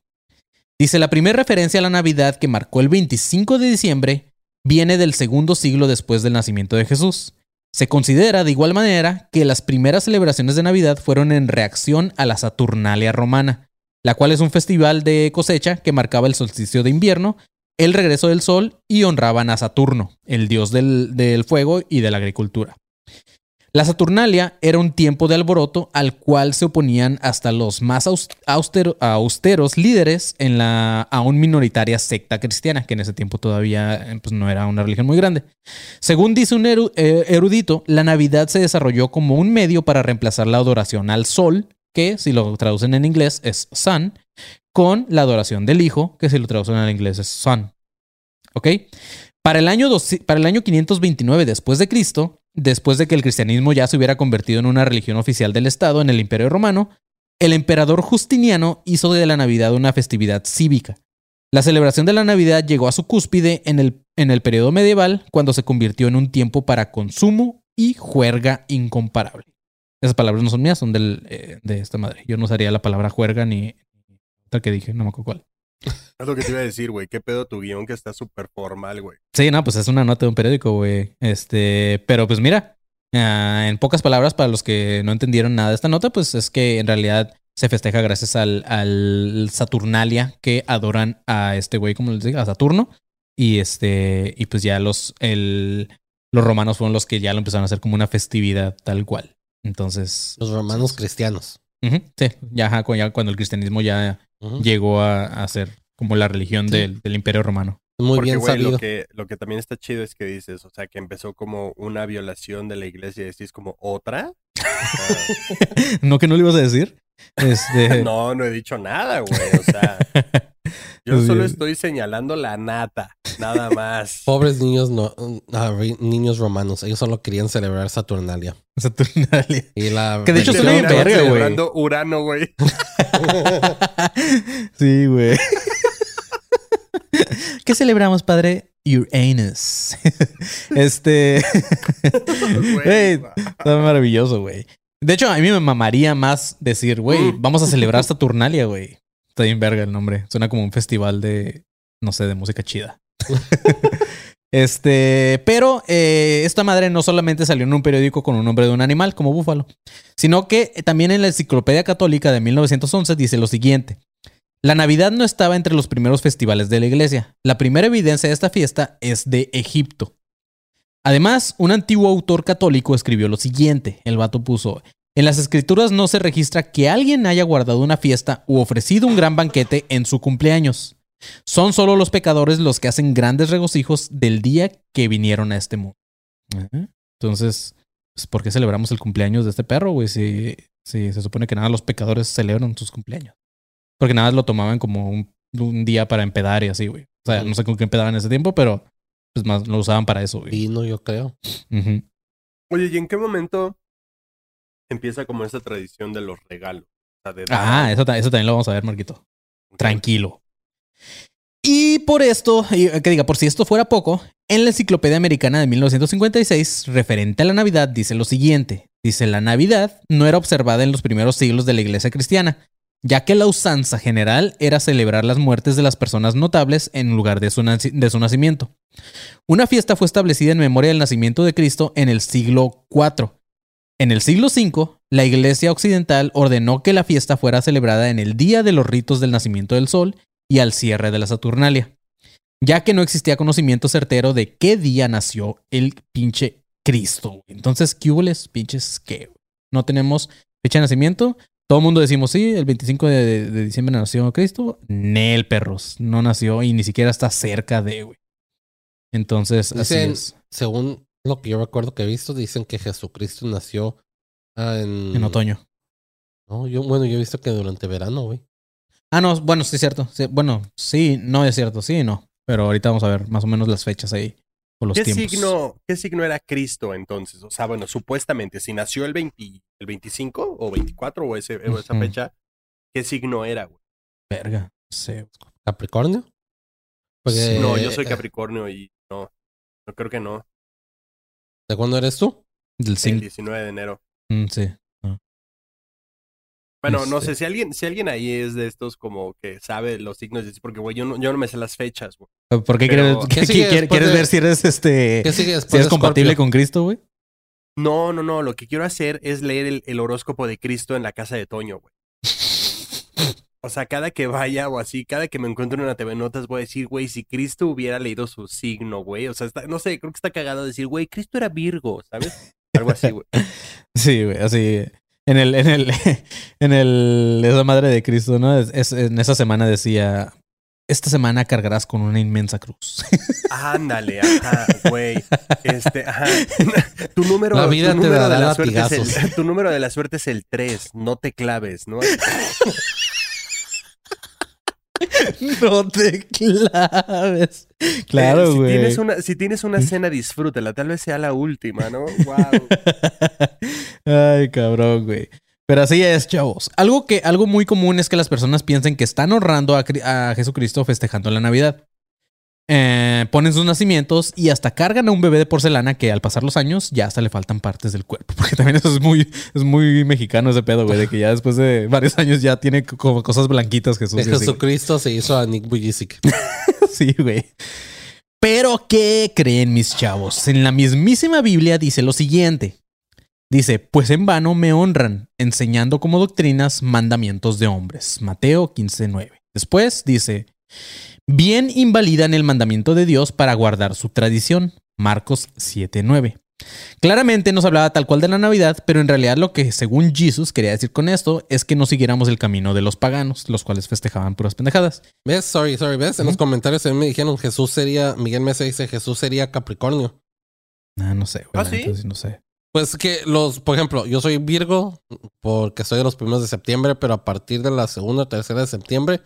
Speaker 2: Dice, la primera referencia a la Navidad que marcó el 25 de diciembre viene del segundo siglo después del nacimiento de Jesús. Se considera de igual manera que las primeras celebraciones de Navidad fueron en reacción a la Saturnalia romana, la cual es un festival de cosecha que marcaba el solsticio de invierno, el regreso del sol y honraban a Saturno, el dios del, fuego y de la agricultura. La Saturnalia era un tiempo de alboroto al cual se oponían hasta los más aus- austero- austeros líderes en la aún minoritaria secta cristiana, que en ese tiempo todavía eh, pues, no era una religión muy grande. Según dice un eh, erudito, la Navidad se desarrolló como un medio para reemplazar la adoración al sol, que si lo traducen en inglés es sun, con la adoración del hijo, que si lo traducen al inglés es son. ¿Ok? Para el año, para el año 529 después de Cristo, después de que el cristianismo ya se hubiera convertido en una religión oficial del Estado en el Imperio Romano, el emperador Justiniano hizo de la Navidad una festividad cívica. La celebración de la Navidad llegó a su cúspide en el, en el periodo medieval, cuando se convirtió en un tiempo para consumo y juerga incomparable. Esas palabras no son mías, son del, eh, de esta madre. Yo no usaría la palabra juerga ni otra que dije, no me acuerdo cuál.
Speaker 3: Es lo que te iba a decir, güey. ¿Qué pedo tu guion que está súper formal, güey?
Speaker 2: Sí, no, pues es una nota de un periódico, güey. Este, pero pues mira, ah, en pocas palabras, para los que no entendieron nada de esta nota, pues es que en realidad se festeja gracias al, al Saturnalia que adoran a este güey, como les digo, a Saturno. Y este, y pues ya los, el, los romanos fueron los que ya lo empezaron a hacer como una festividad tal cual. Entonces,
Speaker 1: Los romanos cristianos.
Speaker 2: sí, ya, ya cuando el cristianismo ya Llegó a, a ser como la religión
Speaker 1: Sí.
Speaker 2: del, del imperio romano.
Speaker 1: Muy
Speaker 3: Porque,
Speaker 1: bien
Speaker 3: güey,
Speaker 1: sabido.
Speaker 3: lo que, lo que también está chido es que dices, o sea, que empezó como una violación de la iglesia y decís como otra. [laughs]
Speaker 2: ¿No que no lo ibas a decir? [laughs] Este,
Speaker 3: no, no he dicho nada, güey. O sea, [laughs] yo
Speaker 2: Sí.
Speaker 3: solo estoy señalando la nata, nada más. [laughs]
Speaker 1: Pobres niños no, niños romanos. Ellos solo querían celebrar Saturnalia.
Speaker 2: Saturnalia.
Speaker 1: Y la
Speaker 2: Que de hecho suena bien verga, güey.
Speaker 3: celebrando Urano, güey. [laughs]
Speaker 2: sí, güey. [laughs] ¿Qué celebramos, padre? Uranus. este. Güey, está maravilloso, güey. De hecho, a mí me mamaría más decir, güey, vamos a celebrar Saturnalia, güey. Está bien verga el nombre. Suena como un festival de, no sé, de música chida. [laughs] este, pero eh, esta madre no solamente salió en un periódico con un nombre de un animal como búfalo, sino que también en la Enciclopedia Católica de 1911 dice lo siguiente. La Navidad no estaba entre los primeros festivales de la iglesia. La primera evidencia de esta fiesta es de Egipto. Además, un antiguo autor católico escribió lo siguiente. El vato puso, en las escrituras no se registra que alguien haya guardado una fiesta u ofrecido un gran banquete en su cumpleaños. Son solo los pecadores los que hacen grandes regocijos del día que vinieron a este mundo. Entonces, pues, ¿por qué celebramos el cumpleaños de este perro, güey? Si, si se supone que nada los pecadores celebran sus cumpleaños. Porque nada lo tomaban como un, un día para empedar y así, güey. O sea, no sé con qué empedaban en ese tiempo, pero pues más lo usaban para eso, güey.
Speaker 1: vino, yo creo.
Speaker 3: Oye, ¿y en qué momento empieza como esa tradición de los regalos? O sea, de
Speaker 2: Ah, eso, ta- eso también lo vamos a ver, Marquito. Tranquilo. Y por esto, eh, que diga, por si esto fuera poco, en la Enciclopedia Americana de 1956, referente a la Navidad, dice lo siguiente. Dice, la Navidad no era observada en los primeros siglos de la iglesia cristiana, ya que la usanza general era celebrar las muertes de las personas notables en lugar de su, de su nacimiento. Una fiesta fue establecida en memoria del nacimiento de Cristo en el siglo IV. En el siglo V, la Iglesia Occidental ordenó que la fiesta fuera celebrada en el día de los ritos del nacimiento del sol y al cierre de la Saturnalia, ya que no existía conocimiento certero de qué día nació el pinche Cristo. Entonces, ¿qué hubo les pinches qué? güey? No tenemos fecha de nacimiento. Todo el mundo decimos, sí, el 25 de, de diciembre nació Cristo. Nel, perros. No nació y ni siquiera está cerca de, güey. Entonces, así es.
Speaker 1: según lo que yo recuerdo que he visto, dicen que Jesucristo nació ah, en...
Speaker 2: En otoño.
Speaker 1: No, yo, bueno, yo he visto que durante verano, güey.
Speaker 2: Ah, no, bueno, sí es cierto. Sí, bueno, sí, no es cierto, sí y no. Pero ahorita vamos a ver más o menos las fechas ahí. O los
Speaker 3: ¿Qué
Speaker 2: tiempos.
Speaker 3: signo, ¿Qué signo era Cristo entonces? O sea, bueno, supuestamente, si nació el, 20, el 25 o 24 o, ese, o esa fecha, ¿qué signo era, güey?
Speaker 2: Verga. Sí.
Speaker 1: ¿Capricornio? Porque,
Speaker 2: Sí.
Speaker 3: No, yo soy
Speaker 1: eh,
Speaker 3: Capricornio y no, no creo que no.
Speaker 1: ¿De cuándo eres tú?
Speaker 2: Del
Speaker 3: El
Speaker 2: 5.
Speaker 3: 19 de enero.
Speaker 2: Mm, sí. Ah.
Speaker 3: Bueno, no
Speaker 2: Este.
Speaker 3: sé si alguien, si alguien ahí es de estos como que sabe los signos, de- porque güey, yo no, yo no me sé las fechas, güey.
Speaker 2: ¿Por qué
Speaker 3: Pero-
Speaker 2: quieres,
Speaker 1: ¿Qué
Speaker 2: qué-
Speaker 1: sigue
Speaker 2: quieres-
Speaker 1: después
Speaker 2: quieres
Speaker 1: de-
Speaker 2: ver si eres este
Speaker 1: ¿Qué sigue después
Speaker 2: si eres compatible con Cristo, güey?
Speaker 3: No, no, no, lo que quiero hacer es leer el, el horóscopo de Cristo en la casa de Toño, güey. [laughs] O sea, cada que vaya o así, cada que me encuentre en una TV Notas voy a decir, güey, si Cristo hubiera leído su signo, güey. O sea, está- no sé, creo que está cagado decir, güey, Cristo era Virgo, ¿sabes? Algo así, güey. [laughs]
Speaker 2: Sí, güey, así. En el, en el, [laughs] en el, esa madre de Cristo, ¿no? Es, es- en esa semana decía, esta semana cargarás con una inmensa cruz. [laughs]
Speaker 3: Ándale, ajá, güey. Este, ajá. Tu número,
Speaker 1: La vida
Speaker 3: tu
Speaker 1: te
Speaker 3: número
Speaker 1: dará
Speaker 3: de la suerte es el, tu número de la suerte es el 3, no te claves, ¿no? [laughs]
Speaker 2: no te claves. Claro,
Speaker 3: Eh, si
Speaker 2: güey.
Speaker 3: Tienes una, si tienes una cena, disfrútala. Tal vez sea la última, ¿no? [laughs] Wow.
Speaker 2: Ay, cabrón, güey. Pero así es, chavos. Algo que, algo muy común es que las personas piensen que están honrando a, a Jesucristo festejando la Navidad. Eh, ponen sus nacimientos y hasta cargan a un bebé de porcelana que al pasar los años ya hasta le faltan partes del cuerpo. [laughs] Porque también eso es muy, es muy mexicano ese pedo, güey, de que ya después de varios años ya tiene como cosas blanquitas Jesús.
Speaker 1: De. Jesucristo se hizo a Nick Bujicic. [laughs]
Speaker 2: Sí, güey. Pero, ¿qué creen mis chavos? En la mismísima Biblia dice lo siguiente. Dice, pues en vano me honran, enseñando como doctrinas mandamientos de hombres. Mateo 15:9. Después dice, bien invalidan el mandamiento de Dios para guardar su tradición. Marcos 7:9. Claramente nos hablaba tal cual de la Navidad, pero en realidad lo que según Jesús quería decir con esto es que no siguiéramos el camino de los paganos, los cuales festejaban puras pendejadas.
Speaker 1: ¿Ves? Sorry, sorry, ¿ves? En los comentarios a mí me dijeron Jesús sería, Miguel Mesa dice Jesús sería Capricornio.
Speaker 2: Ah, no sé, güey.
Speaker 3: ¿Ah, sí?
Speaker 2: sí no sé.
Speaker 1: Pues que los, por ejemplo, yo soy Virgo porque soy de los primeros de septiembre, pero a partir de la segunda o tercera de septiembre, se-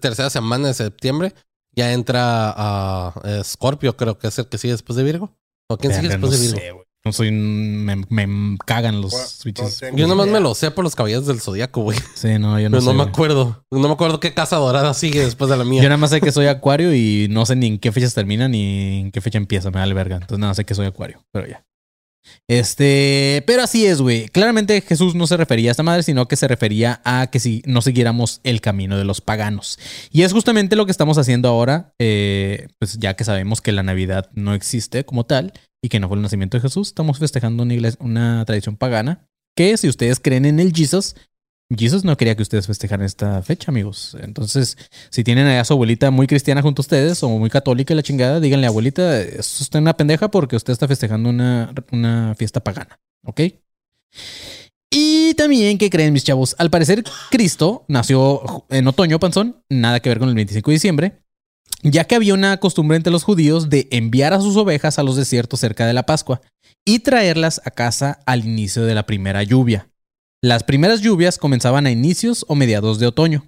Speaker 1: tercera semana de septiembre, ya entra a Scorpio, creo que es el que sigue después de Virgo. ¿O quién sigue después
Speaker 2: no
Speaker 1: de Virgo?
Speaker 2: sé, güey. No soy un- me, me cagan los
Speaker 3: Bueno,
Speaker 2: switches.
Speaker 3: no
Speaker 1: Yo nomás
Speaker 3: idea.
Speaker 1: me lo sé por los caballeros del zodiaco, güey.
Speaker 2: Sí, no, yo no
Speaker 1: Pero
Speaker 2: sé.
Speaker 1: no me acuerdo. No me acuerdo qué casa dorada sigue después de la mía.
Speaker 2: Yo nada más sé que soy acuario y no sé ni en qué fechas termina ni en qué fecha empieza, me vale verga. Entonces nada, sé que soy acuario, pero ya. Este, pero así es, güey. Claramente Jesús no se refería a esta madre, sino que se refería a que si no siguiéramos el camino de los paganos. Y es justamente lo que estamos haciendo ahora, eh, pues ya que sabemos que la Navidad no existe como tal y que no fue el nacimiento de Jesús, estamos festejando una, una tradición pagana que si ustedes creen en el Jesus, Jesus no quería que ustedes festejaran esta fecha, amigos. Entonces, si tienen a su abuelita muy cristiana junto a ustedes o muy católica y la chingada, díganle, abuelita, es usted una pendeja porque usted está festejando una, una fiesta pagana, ¿ok? Y también, ¿qué creen mis chavos? Al parecer, Cristo nació en otoño, panzón, nada que ver con el 25 de diciembre, ya que había una costumbre entre los judíos de enviar a sus ovejas a los desiertos cerca de la Pascua y traerlas a casa al inicio de la primera lluvia. Las primeras lluvias comenzaban a inicios o mediados de otoño.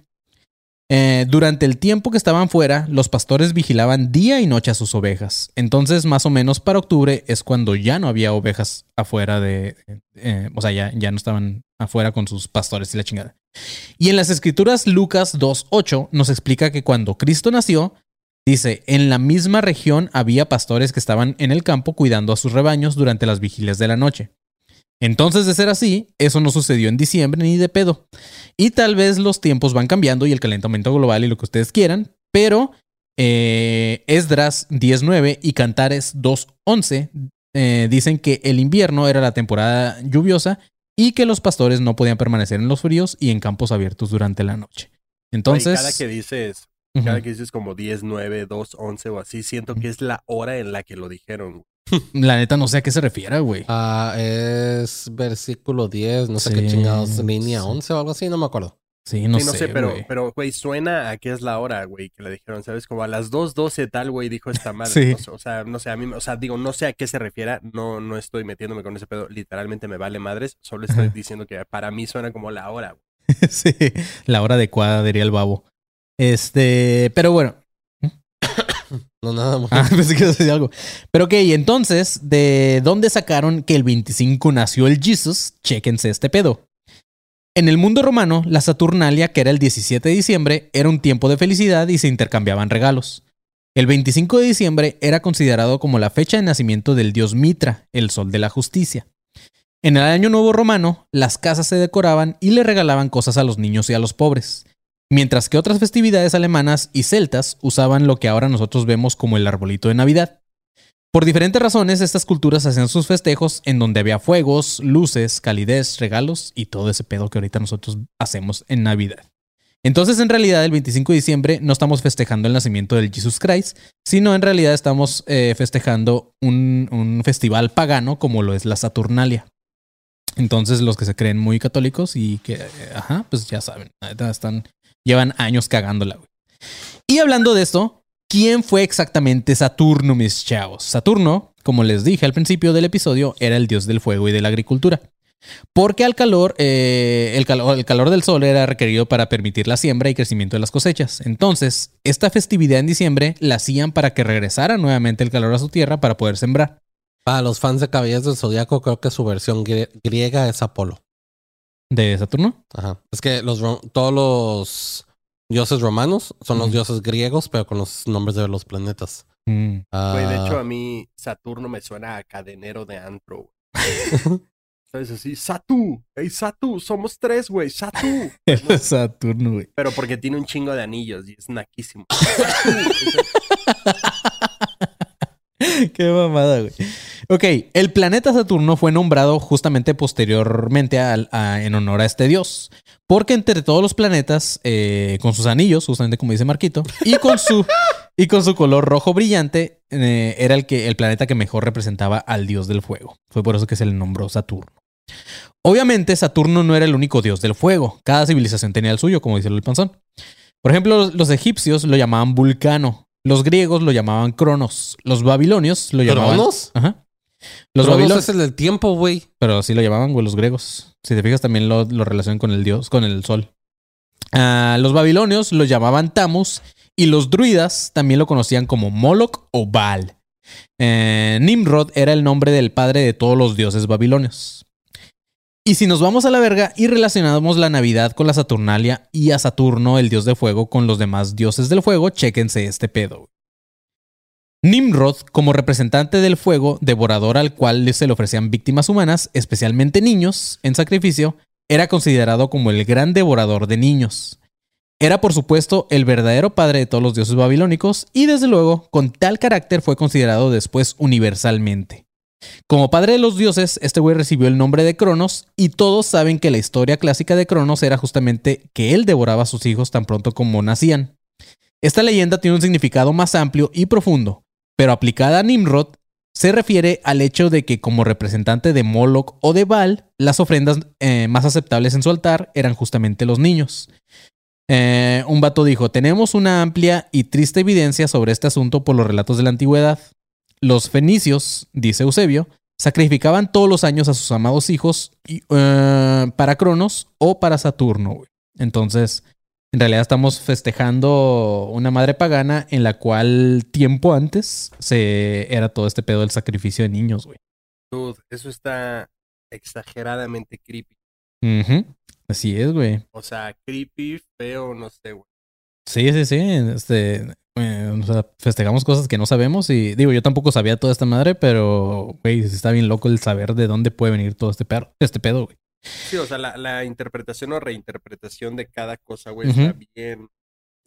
Speaker 2: Eh, durante el tiempo que estaban fuera, los pastores vigilaban día y noche a sus ovejas. Entonces, más o menos para octubre es cuando ya no había ovejas afuera de... eh, o sea, ya, ya no estaban afuera con sus pastores y la chingada. Y en las escrituras Lucas 2.8 nos explica que cuando Cristo nació, dice, en la misma región había pastores que estaban en el campo cuidando a sus rebaños durante las vigilias de la noche. Entonces, de ser así, eso no sucedió en diciembre ni de pedo. Y tal vez los tiempos van cambiando y el calentamiento global y lo que ustedes quieran, pero eh, Esdras 10.9 y Cantares 2.11 eh, dicen que el invierno era la temporada lluviosa y que los pastores no podían permanecer en los fríos y en campos abiertos durante la noche. Entonces,
Speaker 3: cada que dices, cada que dices como 10, 9, 2, 11 o así, siento que es la hora en la que lo dijeron. [laughs]
Speaker 2: la neta no sé a qué se refiere, güey.
Speaker 1: Ah, es versículo 10, no sé
Speaker 2: Sí,
Speaker 1: qué chingados, línea
Speaker 2: sí.
Speaker 1: 11 o algo así, no me acuerdo.
Speaker 2: Sí, no,
Speaker 3: Sí, no sé, pero,
Speaker 2: güey.
Speaker 3: pero, güey, suena a que es la hora, güey, que le dijeron, ¿sabes? Como a las 2.12 tal, güey, dijo esta [laughs] madre.
Speaker 2: Sí.
Speaker 3: No sé, o sea, no sé, a mí, o sea, digo, no sé a qué se refiera, no, no estoy metiéndome con ese pedo, literalmente me vale madres, solo estoy diciendo que para mí suena como la hora, güey. [laughs]
Speaker 2: sí, la hora adecuada, diría el babo. Este, pero bueno.
Speaker 1: No, nada más.
Speaker 2: Ah, [laughs] pensé que algo. Pero ok, entonces, ¿de dónde sacaron que el 25 nació el Jesus? Chéquense este pedo. En el mundo romano, la Saturnalia, que era el 17 de diciembre, era un tiempo de felicidad y se intercambiaban regalos. El 25 de diciembre era considerado como la fecha de nacimiento del dios Mitra, el sol de la justicia. En el Año Nuevo Romano, las casas se decoraban y le regalaban cosas a los niños y a los pobres, mientras que otras festividades alemanas y celtas usaban lo que ahora nosotros vemos como el arbolito de Navidad. Por diferentes razones, estas culturas hacían sus festejos en donde había fuegos, luces, calidez, regalos y todo ese pedo que ahorita nosotros hacemos en Navidad. Entonces, en realidad, el 25 de diciembre no estamos festejando el nacimiento del Jesus Christ, sino en realidad estamos eh, festejando un, festival pagano como lo es la Saturnalia. Entonces, los que se creen muy católicos y que, eh, ajá, pues ya saben, están, llevan años cagándola. güey. Y hablando de esto, ¿quién fue exactamente Saturno, mis chavos? Saturno, como les dije al principio del episodio, era el dios del fuego y de la agricultura. Porque al calor, eh, el, calor, el calor del sol era requerido para permitir la siembra y crecimiento de las cosechas. Entonces, esta festividad en diciembre la hacían para que regresara nuevamente el calor a su tierra para poder sembrar.
Speaker 1: Para los fans de Caballeros del Zodiaco, creo que su versión grie- griega es Apolo.
Speaker 2: ¿De Saturno?
Speaker 1: Ajá. Es que los todos los dioses romanos son los dioses griegos, pero con los nombres de los planetas.
Speaker 2: Mm.
Speaker 3: Güey, de hecho,
Speaker 1: Ah,
Speaker 3: a mí Saturno me suena a cadenero de antro. ¿Sabes [laughs] así? Satu, hey Satu, somos tres, güey, Satu. [laughs]
Speaker 2: Saturno, güey.
Speaker 3: Pero porque tiene un chingo de anillos y es naquísimo. [laughs] [laughs]
Speaker 2: Qué mamada, güey. Ok, el planeta Saturno fue nombrado justamente posteriormente a- en honor a este dios. Porque entre todos los planetas, eh, con sus anillos, justamente como dice Marquito, y con su, [laughs] y con su color rojo brillante, eh, era el, que, el planeta que mejor representaba al dios del fuego. Fue por eso que se le nombró Saturno. Obviamente, Saturno no era el único dios del fuego. Cada civilización tenía el suyo, como dice el panzón. Por ejemplo, los, los egipcios lo llamaban Vulcano. Los griegos lo llamaban Cronos. Los babilonios lo llamaban.
Speaker 1: ¿Cronos?
Speaker 2: Ajá. Los
Speaker 1: Cronos
Speaker 2: babilonios.
Speaker 1: es el del tiempo, güey.
Speaker 2: Pero así lo llamaban, güey, los griegos. Si te fijas, también lo, lo relacionan con el dios, con el sol. Ah, los babilonios lo llamaban Tamus y los druidas también lo conocían como Moloch o Baal. Eh, Nimrod era el nombre del padre de todos los dioses babilonios. Y si nos vamos a la verga y relacionamos la Navidad con la Saturnalia y a Saturno, el dios de fuego, con los demás dioses del fuego, chéquense este pedo. Nimrod, como representante del fuego, devorador al cual se le ofrecían víctimas humanas, especialmente niños, en sacrificio, era considerado como el gran devorador de niños. Era, por supuesto, el verdadero padre de todos los dioses babilónicos y, desde luego, con tal carácter fue considerado después universalmente. Como padre de los dioses, este güey recibió el nombre de Cronos y todos saben que la historia clásica de Cronos era justamente que él devoraba a sus hijos tan pronto como nacían. Esta leyenda tiene un significado más amplio y profundo, pero aplicada a Nimrod, se refiere al hecho de que como representante de Moloch o de Baal, las ofrendas eh, más aceptables en su altar eran justamente los niños. Eh, un vato dijo, tenemos una amplia y triste evidencia sobre este asunto por los relatos de la antigüedad. Los fenicios, dice Eusebio, sacrificaban todos los años a sus amados hijos y, eh, para Cronos o para Saturno. güey. Entonces, en realidad estamos festejando una madre pagana en la cual tiempo antes se era todo este pedo del sacrificio de niños, güey.
Speaker 3: Dude, eso está exageradamente creepy.
Speaker 2: Así es, güey.
Speaker 3: O sea, creepy, feo, no sé, güey.
Speaker 2: Sí, sí, sí. Este, eh, o sea, festejamos cosas que no sabemos y digo, yo tampoco sabía toda esta madre, pero, güey, está bien loco el saber de dónde puede venir todo este pedo, este pedo, güey.
Speaker 3: Sí, o sea, la, la interpretación o reinterpretación de cada cosa, güey, está bien.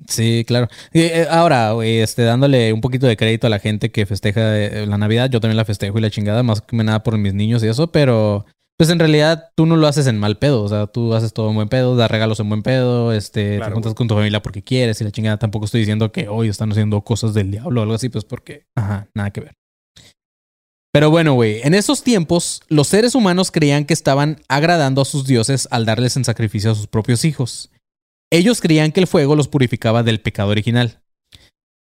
Speaker 2: Sí, claro. Y, eh, ahora, güey, este, dándole un poquito de crédito a la gente que festeja eh, la Navidad, yo también la festejo y la chingada, más que nada por mis niños y eso, pero pues en realidad tú no lo haces en mal pedo, o sea, tú haces todo en buen pedo, das regalos en buen pedo, este, te juntas con tu familia porque quieres y la chingada, tampoco estoy diciendo que hoy están haciendo cosas del diablo o algo así, pues porque, ajá, nada que ver. Pero bueno, güey, en esos tiempos los seres humanos creían que estaban agradando a sus dioses al darles en sacrificio a sus propios hijos. Ellos creían que el fuego los purificaba del pecado original.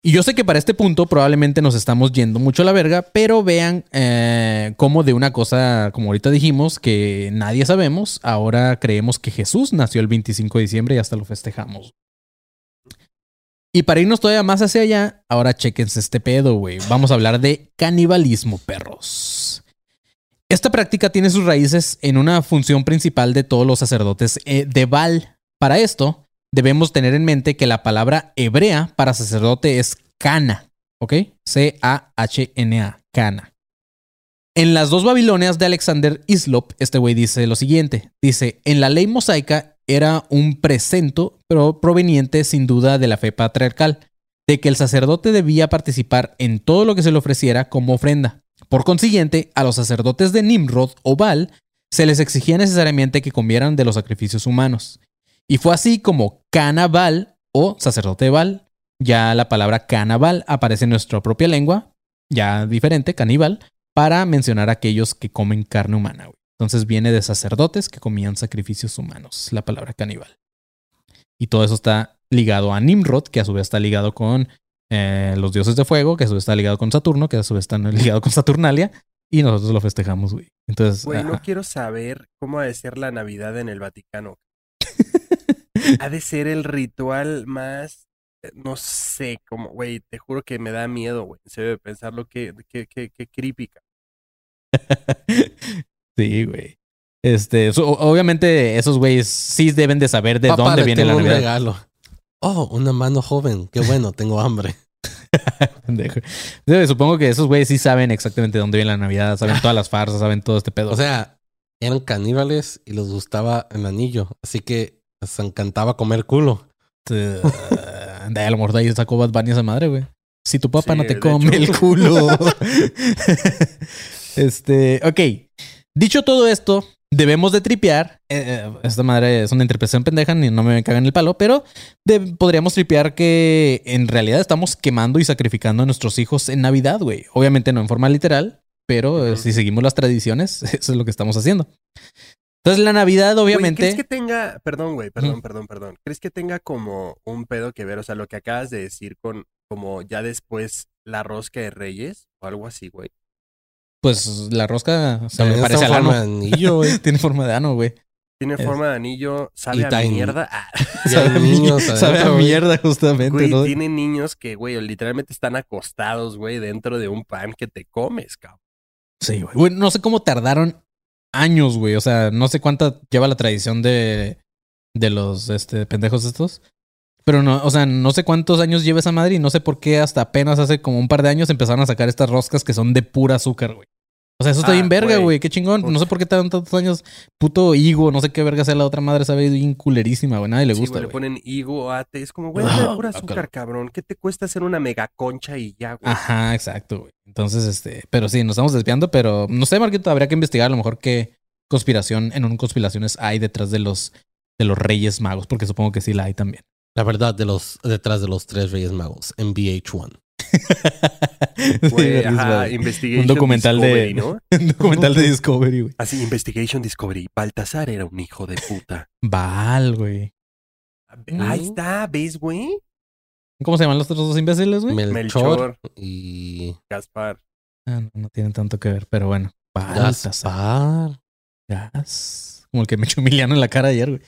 Speaker 2: Y yo sé que para este punto probablemente nos estamos yendo mucho a la verga, pero vean eh, cómo de una cosa, como ahorita dijimos, que nadie sabemos, ahora creemos que Jesús nació el 25 de diciembre y hasta lo festejamos. Y para irnos todavía más hacia allá, ahora chequense este pedo, güey. Vamos a hablar de canibalismo, perros. Esta práctica tiene sus raíces en una función principal de todos los sacerdotes eh, de Baal. Para esto, debemos tener en mente que la palabra hebrea para sacerdote es cana, ¿ok? C-A-H-N-A, cana. En las dos Babilonias de Alexander Islop, este güey dice lo siguiente. Dice, en la ley mosaica era un presento, pero proveniente sin duda de la fe patriarcal, de que el sacerdote debía participar en todo lo que se le ofreciera como ofrenda. Por consiguiente, a los sacerdotes de Nimrod o Baal se les exigía necesariamente que comieran de los sacrificios humanos. Y fue así como Canabal o sacerdote Baal, ya la palabra Canabal aparece en nuestra propia lengua, ya diferente, caníbal, para mencionar a aquellos que comen carne humana. güey. Entonces viene de sacerdotes que comían sacrificios humanos, la palabra caníbal. Y todo eso está ligado a Nimrod, que a su vez está ligado con eh, los dioses de fuego, que a su vez está ligado con Saturno, que a su vez está [laughs] ligado con Saturnalia, y nosotros lo festejamos, güey. Entonces,
Speaker 3: Güey, no quiero saber cómo ha de ser la Navidad en el Vaticano. [laughs] ha de ser el ritual más, eh, no sé, como, güey, te juro que me da miedo, güey. Se debe pensar lo que, que, que, que creepy. [laughs]
Speaker 2: sí, güey. Este, so- obviamente esos güeyes sí deben de saber de
Speaker 1: Papá,
Speaker 2: dónde
Speaker 1: le
Speaker 2: viene
Speaker 1: tengo
Speaker 2: la
Speaker 1: un
Speaker 2: Navidad.
Speaker 1: regalo. Oh, una mano joven. Qué bueno, tengo hambre. [laughs]
Speaker 2: Supongo que esos güeyes sí saben exactamente dónde viene la Navidad, saben todas las farsas, saben todo este pedo.
Speaker 1: O sea, eran caníbales y les gustaba el anillo. Así que les encantaba comer culo.
Speaker 2: Eh, de a lo mejor de ahí sacó Bad Bunny esa madre, güey. Si tu papá
Speaker 3: Sí,
Speaker 2: no te come
Speaker 3: hecho.
Speaker 2: el culo. [laughs] este, ok. Dicho todo esto, debemos de tripear. eh, eh, esta madre es una interpretación pendeja, ni no me cagan el palo, pero de- podríamos tripear que en realidad estamos quemando y sacrificando a nuestros hijos en Navidad, güey. Obviamente no en forma literal, pero si seguimos las tradiciones, [laughs] eso es lo que estamos haciendo. Entonces la Navidad,
Speaker 3: Güey,
Speaker 2: obviamente...
Speaker 3: ¿Crees que tenga, perdón, güey, perdón, perdón, perdón. ¿Crees que tenga como un pedo que ver? O sea, lo que acabas de decir con como ya después la rosca de Reyes o algo así, güey.
Speaker 2: Pues la rosca se
Speaker 1: También
Speaker 2: parece
Speaker 1: está
Speaker 2: al
Speaker 1: anillo, güey. [laughs]
Speaker 2: Tiene forma de ano, güey.
Speaker 3: Tiene
Speaker 2: Es-
Speaker 3: forma de anillo, sabe
Speaker 1: Y
Speaker 3: a
Speaker 1: tiny.
Speaker 3: mierda. Ah, [laughs]
Speaker 1: hay niños
Speaker 2: Sabe a mierda, justamente,
Speaker 3: güey,
Speaker 2: ¿no?
Speaker 3: tiene niños que, güey, literalmente están acostados, güey, dentro de un pan que te comes, cabrón.
Speaker 2: Sí, güey. Güey, No sé cómo tardaron años, güey. O sea, no sé cuánta lleva la tradición de, de los este, pendejos estos. Pero no, o sea, no sé cuántos años lleva esa madre y no sé por qué hasta apenas hace como un par de años empezaron a sacar estas roscas que son de pura azúcar, güey. O sea, eso está
Speaker 3: Ah,
Speaker 2: bien verga,
Speaker 3: güey.
Speaker 2: Qué chingón. No sé por qué tardan tantos años. Puto higo, no sé qué verga sea la otra madre, sabe bien culerísima, güey. Nadie le
Speaker 3: Sí,
Speaker 2: gusta,
Speaker 3: güey, le ponen higo, ate. Es como, güey,
Speaker 2: Ah,
Speaker 3: de pura
Speaker 2: guácala.
Speaker 3: azúcar, cabrón. ¿Qué te cuesta hacer una mega concha y ya, güey?
Speaker 2: Ajá, exacto, güey. Entonces, este, pero sí, nos estamos desviando, pero no sé, Marquito, habría que investigar a lo mejor qué conspiración, en un conspiraciones hay detrás de los de los Reyes Magos, porque supongo que sí la hay también.
Speaker 1: La verdad de los detrás de los tres Reyes Magos en VH1.
Speaker 2: Sí,
Speaker 3: ajá,
Speaker 2: un documental de-
Speaker 3: Discovery, ¿no? [laughs]
Speaker 2: un documental de Discovery, güey.
Speaker 3: Así, Investigation Discovery. Baltasar era un hijo de puta.
Speaker 2: Val, güey.
Speaker 3: Ahí está, ¿ves, güey?
Speaker 2: ¿Cómo se llaman los otros dos imbéciles, güey?
Speaker 1: Melchor,
Speaker 3: Melchor.
Speaker 1: y
Speaker 3: Gaspar.
Speaker 2: Ah, no, no tienen tanto que ver, pero bueno. Baltasar.
Speaker 1: Gaspar.
Speaker 2: Gas. Como el que me echó Emiliano en la cara ayer, güey.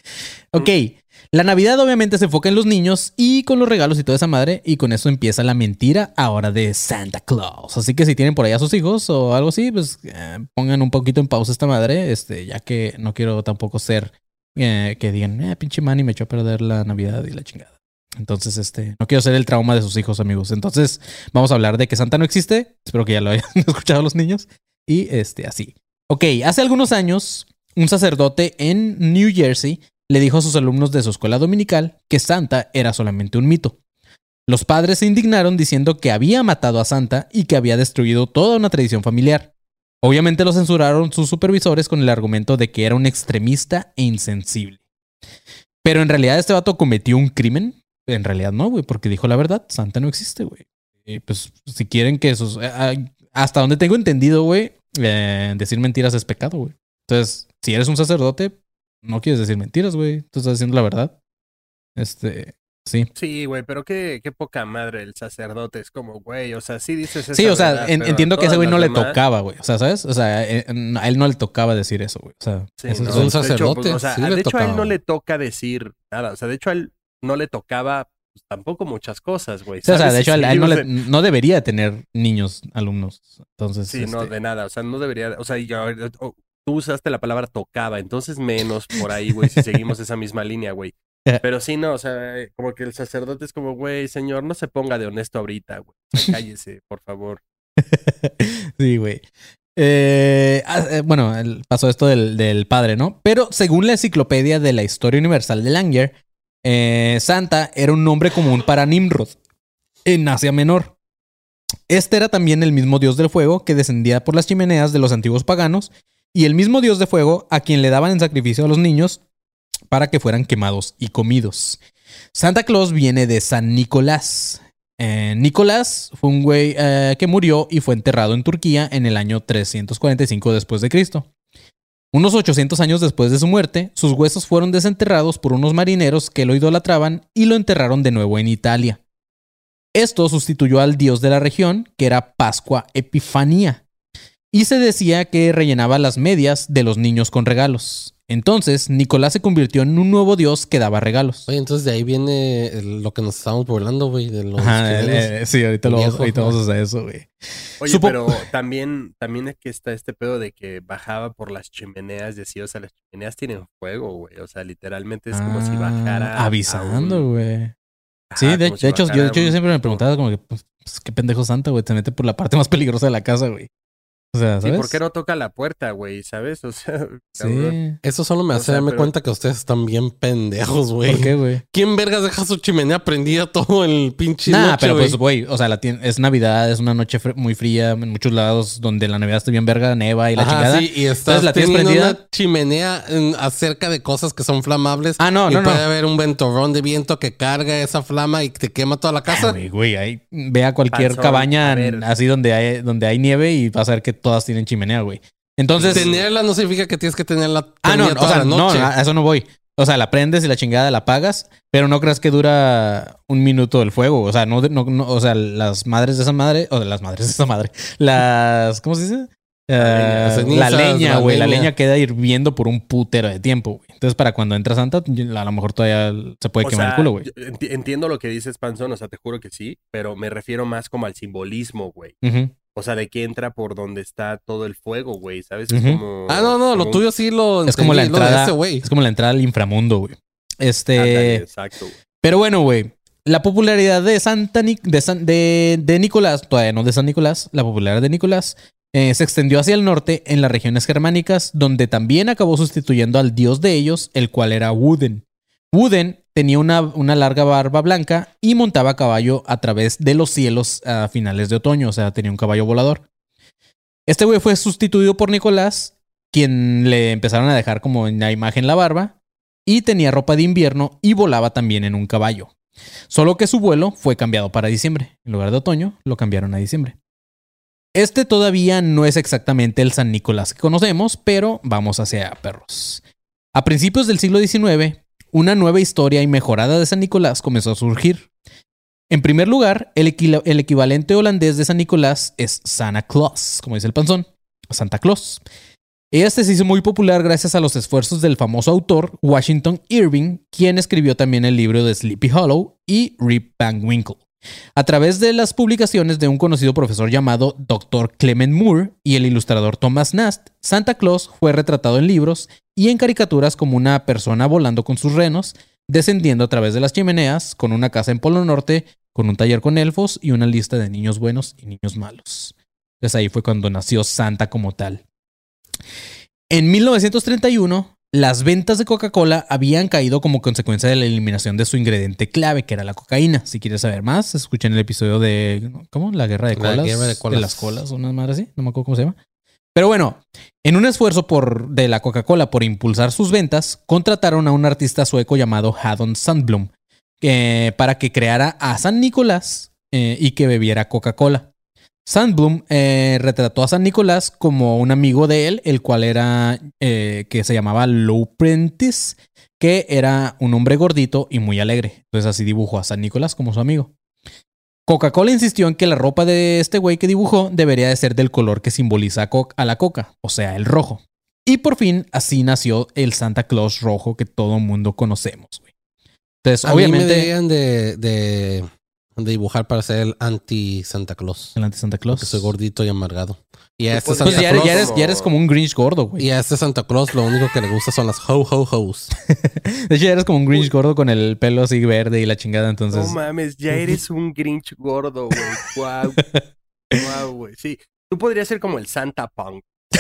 Speaker 2: Ok. La Navidad obviamente se enfoca en los niños y con los regalos y toda esa madre. Y con eso empieza la mentira ahora de Santa Claus. Así que si tienen por ahí a sus hijos o algo así, pues eh, pongan un poquito en pausa esta madre. Este, ya que no quiero tampoco ser eh, que digan, eh, pinche Manny me echó a perder la Navidad y la chingada. Entonces, este, no quiero ser el trauma de sus hijos, amigos. Entonces, vamos a hablar de que Santa no existe. Espero que ya lo hayan [laughs] escuchado los niños. Y este, así. Ok, hace algunos años, un sacerdote en New Jersey le dijo a sus alumnos de su escuela dominical que Santa era solamente un mito. Los padres se indignaron diciendo que había matado a Santa y que había destruido toda una tradición familiar. Obviamente lo censuraron sus supervisores con el argumento de que era un extremista e insensible. Pero en realidad este vato cometió un crimen. En realidad no, güey, porque dijo la verdad, Santa no existe, güey. Pues si quieren que esos... eh, hasta donde tengo entendido, güey, eh, decir mentiras es pecado, güey. Entonces, si eres un sacerdote, no quieres decir mentiras, güey. Tú estás diciendo la verdad. Este, sí.
Speaker 3: Sí, güey, pero qué, qué poca madre el sacerdote. Es como, güey, o sea, sí dices
Speaker 2: Sí,
Speaker 3: esa
Speaker 2: o sea,
Speaker 3: verdad,
Speaker 2: en-
Speaker 3: pero
Speaker 2: entiendo que a ese güey no le tocaba, güey. O sea, ¿sabes? O sea, eh, a él no le tocaba decir eso, güey. O sea,
Speaker 3: Sí,
Speaker 2: eso
Speaker 3: no,
Speaker 2: es
Speaker 1: un
Speaker 3: de hecho,
Speaker 1: sacerdote,
Speaker 3: pues, o sea,
Speaker 1: sí
Speaker 3: de hecho a él no le toca decir nada. O sea, de hecho a él no le tocaba pues, tampoco muchas cosas, güey.
Speaker 2: Sí, o sea, de hecho, a [laughs] él,
Speaker 3: Sí,
Speaker 2: a él no, le- no debería tener niños alumnos. Entonces,
Speaker 3: Sí, no,
Speaker 2: este,
Speaker 3: de nada. O sea, no debería. O sea, yo- tú usaste la palabra tocaba, entonces menos por ahí, güey, si seguimos esa misma línea, güey. [laughs] Pero sí, no, o sea, eh, como que el sacerdote es como, güey, señor, no se ponga de honesto ahorita, güey. [laughs] Cállese, por favor. [laughs]
Speaker 2: sí, güey. Eh, ah, eh, bueno, pasó esto del, del padre, ¿no? Pero según la enciclopedia de la historia universal de Langer, eh, Santa era un nombre común para Nimrod en Asia Menor. Este era también el mismo dios del fuego que descendía por las chimeneas de los antiguos paganos y el mismo dios de fuego a quien le daban en sacrificio a los niños para que fueran quemados y comidos. Santa Claus viene de San Nicolás. Eh, Nicolás fue un güey eh, que murió y fue enterrado en Turquía en el año 345 después de Cristo. Unos 800 años después de su muerte, sus huesos fueron desenterrados por unos marineros que lo idolatraban y lo enterraron de nuevo en Italia. Esto sustituyó al dios de la región, que era Pascua Epifanía, y se decía que rellenaba las medias de los niños con regalos. Entonces, Nicolás se convirtió en un nuevo dios que daba regalos.
Speaker 1: Oye, entonces de ahí viene el- lo que nos estábamos burlando, güey, de los
Speaker 2: Ajá,
Speaker 1: chilenos.
Speaker 2: eh, sí, ahorita, lo,
Speaker 1: Viejo.
Speaker 2: ahorita vamos a hacer eso, güey.
Speaker 3: Oye,
Speaker 2: Supo-
Speaker 3: pero también, también es que está este pedo de que bajaba por las chimeneas, decía, o sea, las chimeneas tienen fuego, güey. O sea, literalmente es como si
Speaker 2: Ah,
Speaker 3: bajara.
Speaker 2: Avisando,
Speaker 3: un-
Speaker 2: güey. Sí, de,
Speaker 3: si
Speaker 2: de hecho, yo,
Speaker 3: bajara
Speaker 2: de hecho, yo
Speaker 3: un-
Speaker 2: siempre me preguntaba como que, pues, pues, qué pendejo santa, güey, te mete por la parte más peligrosa de la casa, güey. O sea,
Speaker 3: Sí,
Speaker 2: ¿sabes?
Speaker 3: ¿por qué no toca la puerta, güey? ¿Sabes? O sea, [laughs] cabrón.
Speaker 2: Sí.
Speaker 1: Eso solo me
Speaker 3: O
Speaker 1: hace
Speaker 3: sea,
Speaker 1: darme
Speaker 3: pero-
Speaker 1: cuenta que ustedes están bien pendejos, güey.
Speaker 2: ¿Por qué, güey?
Speaker 1: ¿Quién vergas deja su chimenea prendida todo el pinche
Speaker 2: Nah,
Speaker 1: noche,
Speaker 2: pero pues, güey, o sea, la es Navidad, es una noche fr- muy fría en muchos lados donde la Navidad está bien verga, neva y la
Speaker 1: Ajá,
Speaker 2: chingada.
Speaker 1: sí, y estás
Speaker 2: Entonces, ¿la tienes
Speaker 1: teniendo
Speaker 2: prendida?
Speaker 1: una chimenea en- acerca de cosas que son flamables.
Speaker 2: Ah, no,
Speaker 1: y
Speaker 2: no, no.
Speaker 1: puede haber un ventorrón de viento que carga esa flama y te quema toda la
Speaker 2: Ah,
Speaker 1: casa.
Speaker 2: güey, güey, ahí ve a cualquier
Speaker 3: Panzón,
Speaker 2: cabaña
Speaker 3: a
Speaker 2: así donde hay, donde hay nieve y vas a ver que todas tienen chimenea, güey. Entonces.
Speaker 1: Tenerla no significa que tienes que tenerla
Speaker 2: Ah, no,
Speaker 1: prendida
Speaker 2: o
Speaker 1: toda
Speaker 2: sea,
Speaker 1: la
Speaker 2: no, a eso no voy. O sea, la prendes y la chingada la apagas, pero no creas que dura un minuto el fuego. O sea, no, no, no- o sea, las madres de esa madre, o de las madres de esa madre, [laughs] las, ¿cómo se dice? Eh, la
Speaker 1: cenizas,
Speaker 2: leña, güey. La
Speaker 1: leña.
Speaker 2: leña queda hirviendo por un putero de tiempo, güey. Entonces, para cuando entra Santa, a lo mejor todavía se puede
Speaker 3: O
Speaker 2: quemar
Speaker 3: sea,
Speaker 2: el culo, güey.
Speaker 3: entiendo lo que dices, Panzón, o sea, te juro que sí, pero me refiero más como al simbolismo, güey.
Speaker 2: Ujú.
Speaker 3: O sea, de que entra por donde está todo el fuego, güey, ¿sabes? Es como...
Speaker 1: Ah, no, no, lo
Speaker 3: como
Speaker 1: tuyo sí lo
Speaker 2: Es como la entrada.
Speaker 1: ese güey.
Speaker 2: Es como la entrada al inframundo, güey. Este.
Speaker 3: Ándale, exacto. güey.
Speaker 2: Pero bueno, güey. La popularidad de Santa Nic- de, San- de, de Nicolás, todavía no de San Nicolás, la popularidad de Nicolás eh, se extendió hacia el norte en las regiones germánicas, donde también acabó sustituyendo al dios de ellos, el cual era Wooden. Wooden tenía una, una larga barba blanca y montaba a caballo a través de los cielos a finales de otoño, o sea, tenía un caballo volador. Este güey fue sustituido por Nicolás, quien le empezaron a dejar como en la imagen la barba, y tenía ropa de invierno y volaba también en un caballo. Solo que su vuelo fue cambiado para diciembre. En lugar de otoño, lo cambiaron a diciembre. Este todavía no es exactamente el San Nicolás que conocemos, pero vamos hacia perros. A principios del siglo XIX, una nueva historia y mejorada de San Nicolás comenzó a surgir. En primer lugar, el, equivalente holandés de San Nicolás es Santa Claus, como dice el panzón, Santa Claus. Este se hizo muy popular gracias a los esfuerzos del famoso autor Washington Irving, quien escribió también el libro de Sleepy Hollow y Rip Van Winkle. A través de las publicaciones de un conocido profesor llamado Dr. Clement Moore y el ilustrador Thomas Nast, Santa Claus fue retratado en libros y en caricaturas como una persona volando con sus renos, descendiendo a través de las chimeneas, con una casa en Polo Norte, con un taller con elfos y una lista de niños buenos y niños malos. Entonces ahí fue cuando nació Santa como tal. En 1931, las ventas de Coca-Cola habían caído como consecuencia de la eliminación de su ingrediente clave, que era la cocaína. Si quieres saber más, escuchen el episodio de. ¿Cómo? La guerra de
Speaker 1: La
Speaker 2: colas.
Speaker 1: guerra de colas.
Speaker 2: las colas, una madre así. No me acuerdo cómo se llama. Pero bueno, en un esfuerzo por, de la Coca-Cola por impulsar sus ventas, contrataron a un artista sueco llamado Haddon Sandblom eh, para que creara a San Nicolás eh, y que bebiera Coca-Cola. Sandblom eh, retrató a San Nicolás como un amigo de él, el cual era eh, que se llamaba Lou Prentice, que era un hombre gordito y muy alegre. Entonces así dibujó a San Nicolás como su amigo. Coca-Cola insistió en que la ropa de este güey que dibujó debería de ser del color que simboliza a, la coca, o sea, el rojo. Y por fin así nació el Santa Claus rojo que todo mundo conocemos, güey. Entonces,
Speaker 1: A mí me
Speaker 2: obviamente,
Speaker 1: de, de, de dibujar para ser el anti-Santa Claus.
Speaker 2: el anti-Santa Claus.
Speaker 1: Porque soy gordito y amargado. Y a este Santa
Speaker 2: Pues ya, eres-
Speaker 1: Claus...
Speaker 2: ya eres, ya eres como un Grinch gordo, güey.
Speaker 1: Y a este Santa Claus lo único que le gusta son las ho ho ho's. [laughs]
Speaker 2: De hecho, ya eres como un Grinch gordo con el pelo así verde y la chingada, entonces.
Speaker 3: No mames, ya eres un Grinch gordo, güey. Guau. Guau, güey. Sí. Tú podrías ser como el Santa Punk. [laughs]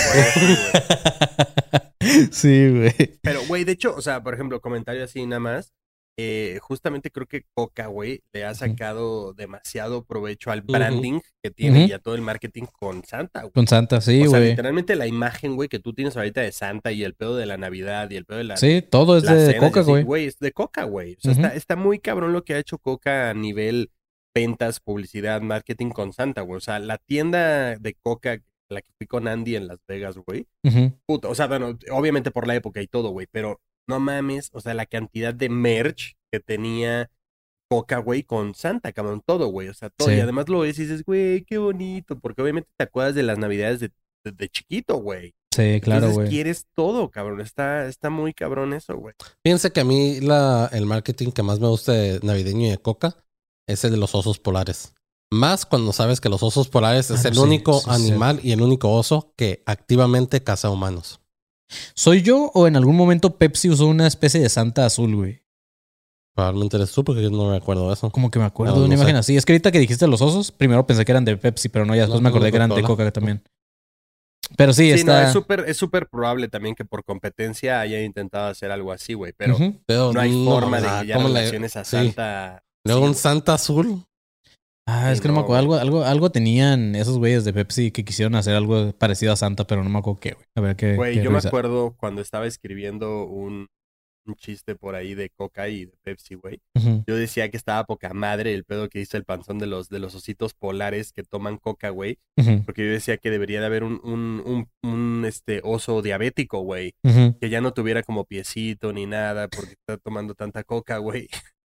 Speaker 2: sí, güey.
Speaker 3: Pero, güey, de hecho, o sea, por ejemplo, comentario así nada más. Eh, justamente creo que Coca, güey, le ha sacado demasiado provecho al branding que tiene y a todo el marketing con Santa, güey.
Speaker 2: Con Santa, sí,
Speaker 3: o sea,
Speaker 2: güey.
Speaker 3: literalmente la imagen, güey, que tú tienes ahorita de Santa y el pedo de la Navidad y el pedo de la.
Speaker 2: Sí, todo es de Coca, güey.
Speaker 3: Güey, es de Coca, güey. O sea, está, está muy cabrón lo que ha hecho Coca a nivel ventas, publicidad, marketing con Santa, güey. O sea, la tienda de Coca, la que fui con Andy en Las Vegas, güey.
Speaker 2: Ujú.
Speaker 3: Puta, o sea, bueno, obviamente por la época y todo, güey, pero no mames, o sea, la cantidad de merch que tenía Coca, güey, con Santa, cabrón, todo, güey, o sea, todo.
Speaker 2: Sí.
Speaker 3: Y además lo ves y dices, güey, qué bonito, porque obviamente te acuerdas de las navidades de, de- de chiquito, güey.
Speaker 2: Sí, claro, güey.
Speaker 3: quieres todo, cabrón, está, está muy cabrón eso, güey.
Speaker 1: Fíjense que a mí la, el marketing que más me gusta de navideño y de coca es el de los osos polares. Más cuando sabes que los osos polares es
Speaker 2: Ah,
Speaker 1: el
Speaker 2: sí,
Speaker 1: único
Speaker 2: sí, sí.
Speaker 1: animal y el único oso que activamente caza humanos.
Speaker 2: ¿Soy yo o en algún momento Pepsi usó una especie de Santa azul, güey?
Speaker 1: Probablemente eres tú porque yo no me acuerdo de eso.
Speaker 2: Como que me acuerdo
Speaker 1: No,
Speaker 2: de una
Speaker 1: no sé.
Speaker 2: imagen así. Es que ahorita que dijiste los osos, primero pensé que eran de Pepsi, pero no, ya después
Speaker 1: No,
Speaker 2: me
Speaker 1: no,
Speaker 2: acordé que eran de. Coca también. Pero sí,
Speaker 3: Sí, no,
Speaker 2: está.
Speaker 3: es súper, es súper probable también que por competencia haya intentado hacer algo así, güey, pero no hay forma de que ya
Speaker 1: ¿cómo le-
Speaker 3: relaciones a
Speaker 1: sí.
Speaker 3: Santa.
Speaker 1: Luego
Speaker 3: Sí,
Speaker 1: un. Santa azul.
Speaker 2: Ah, es que no, me acuerdo. Algo, algo, algo tenían esos güeyes de Pepsi que quisieron hacer algo parecido a Santa, pero no me acuerdo qué, güey. A ver qué.
Speaker 3: Güey,
Speaker 2: qué
Speaker 3: yo me acuerdo cuando estaba escribiendo un, un chiste por ahí de Coca y de Pepsi, güey. Yo decía que estaba poca madre el pedo que hizo el panzón de los, de los ositos polares que toman coca, güey. Porque yo decía que debería de haber un, un, un, este, oso diabético, güey. Que ya no tuviera como piecito ni nada porque está tomando tanta coca, güey.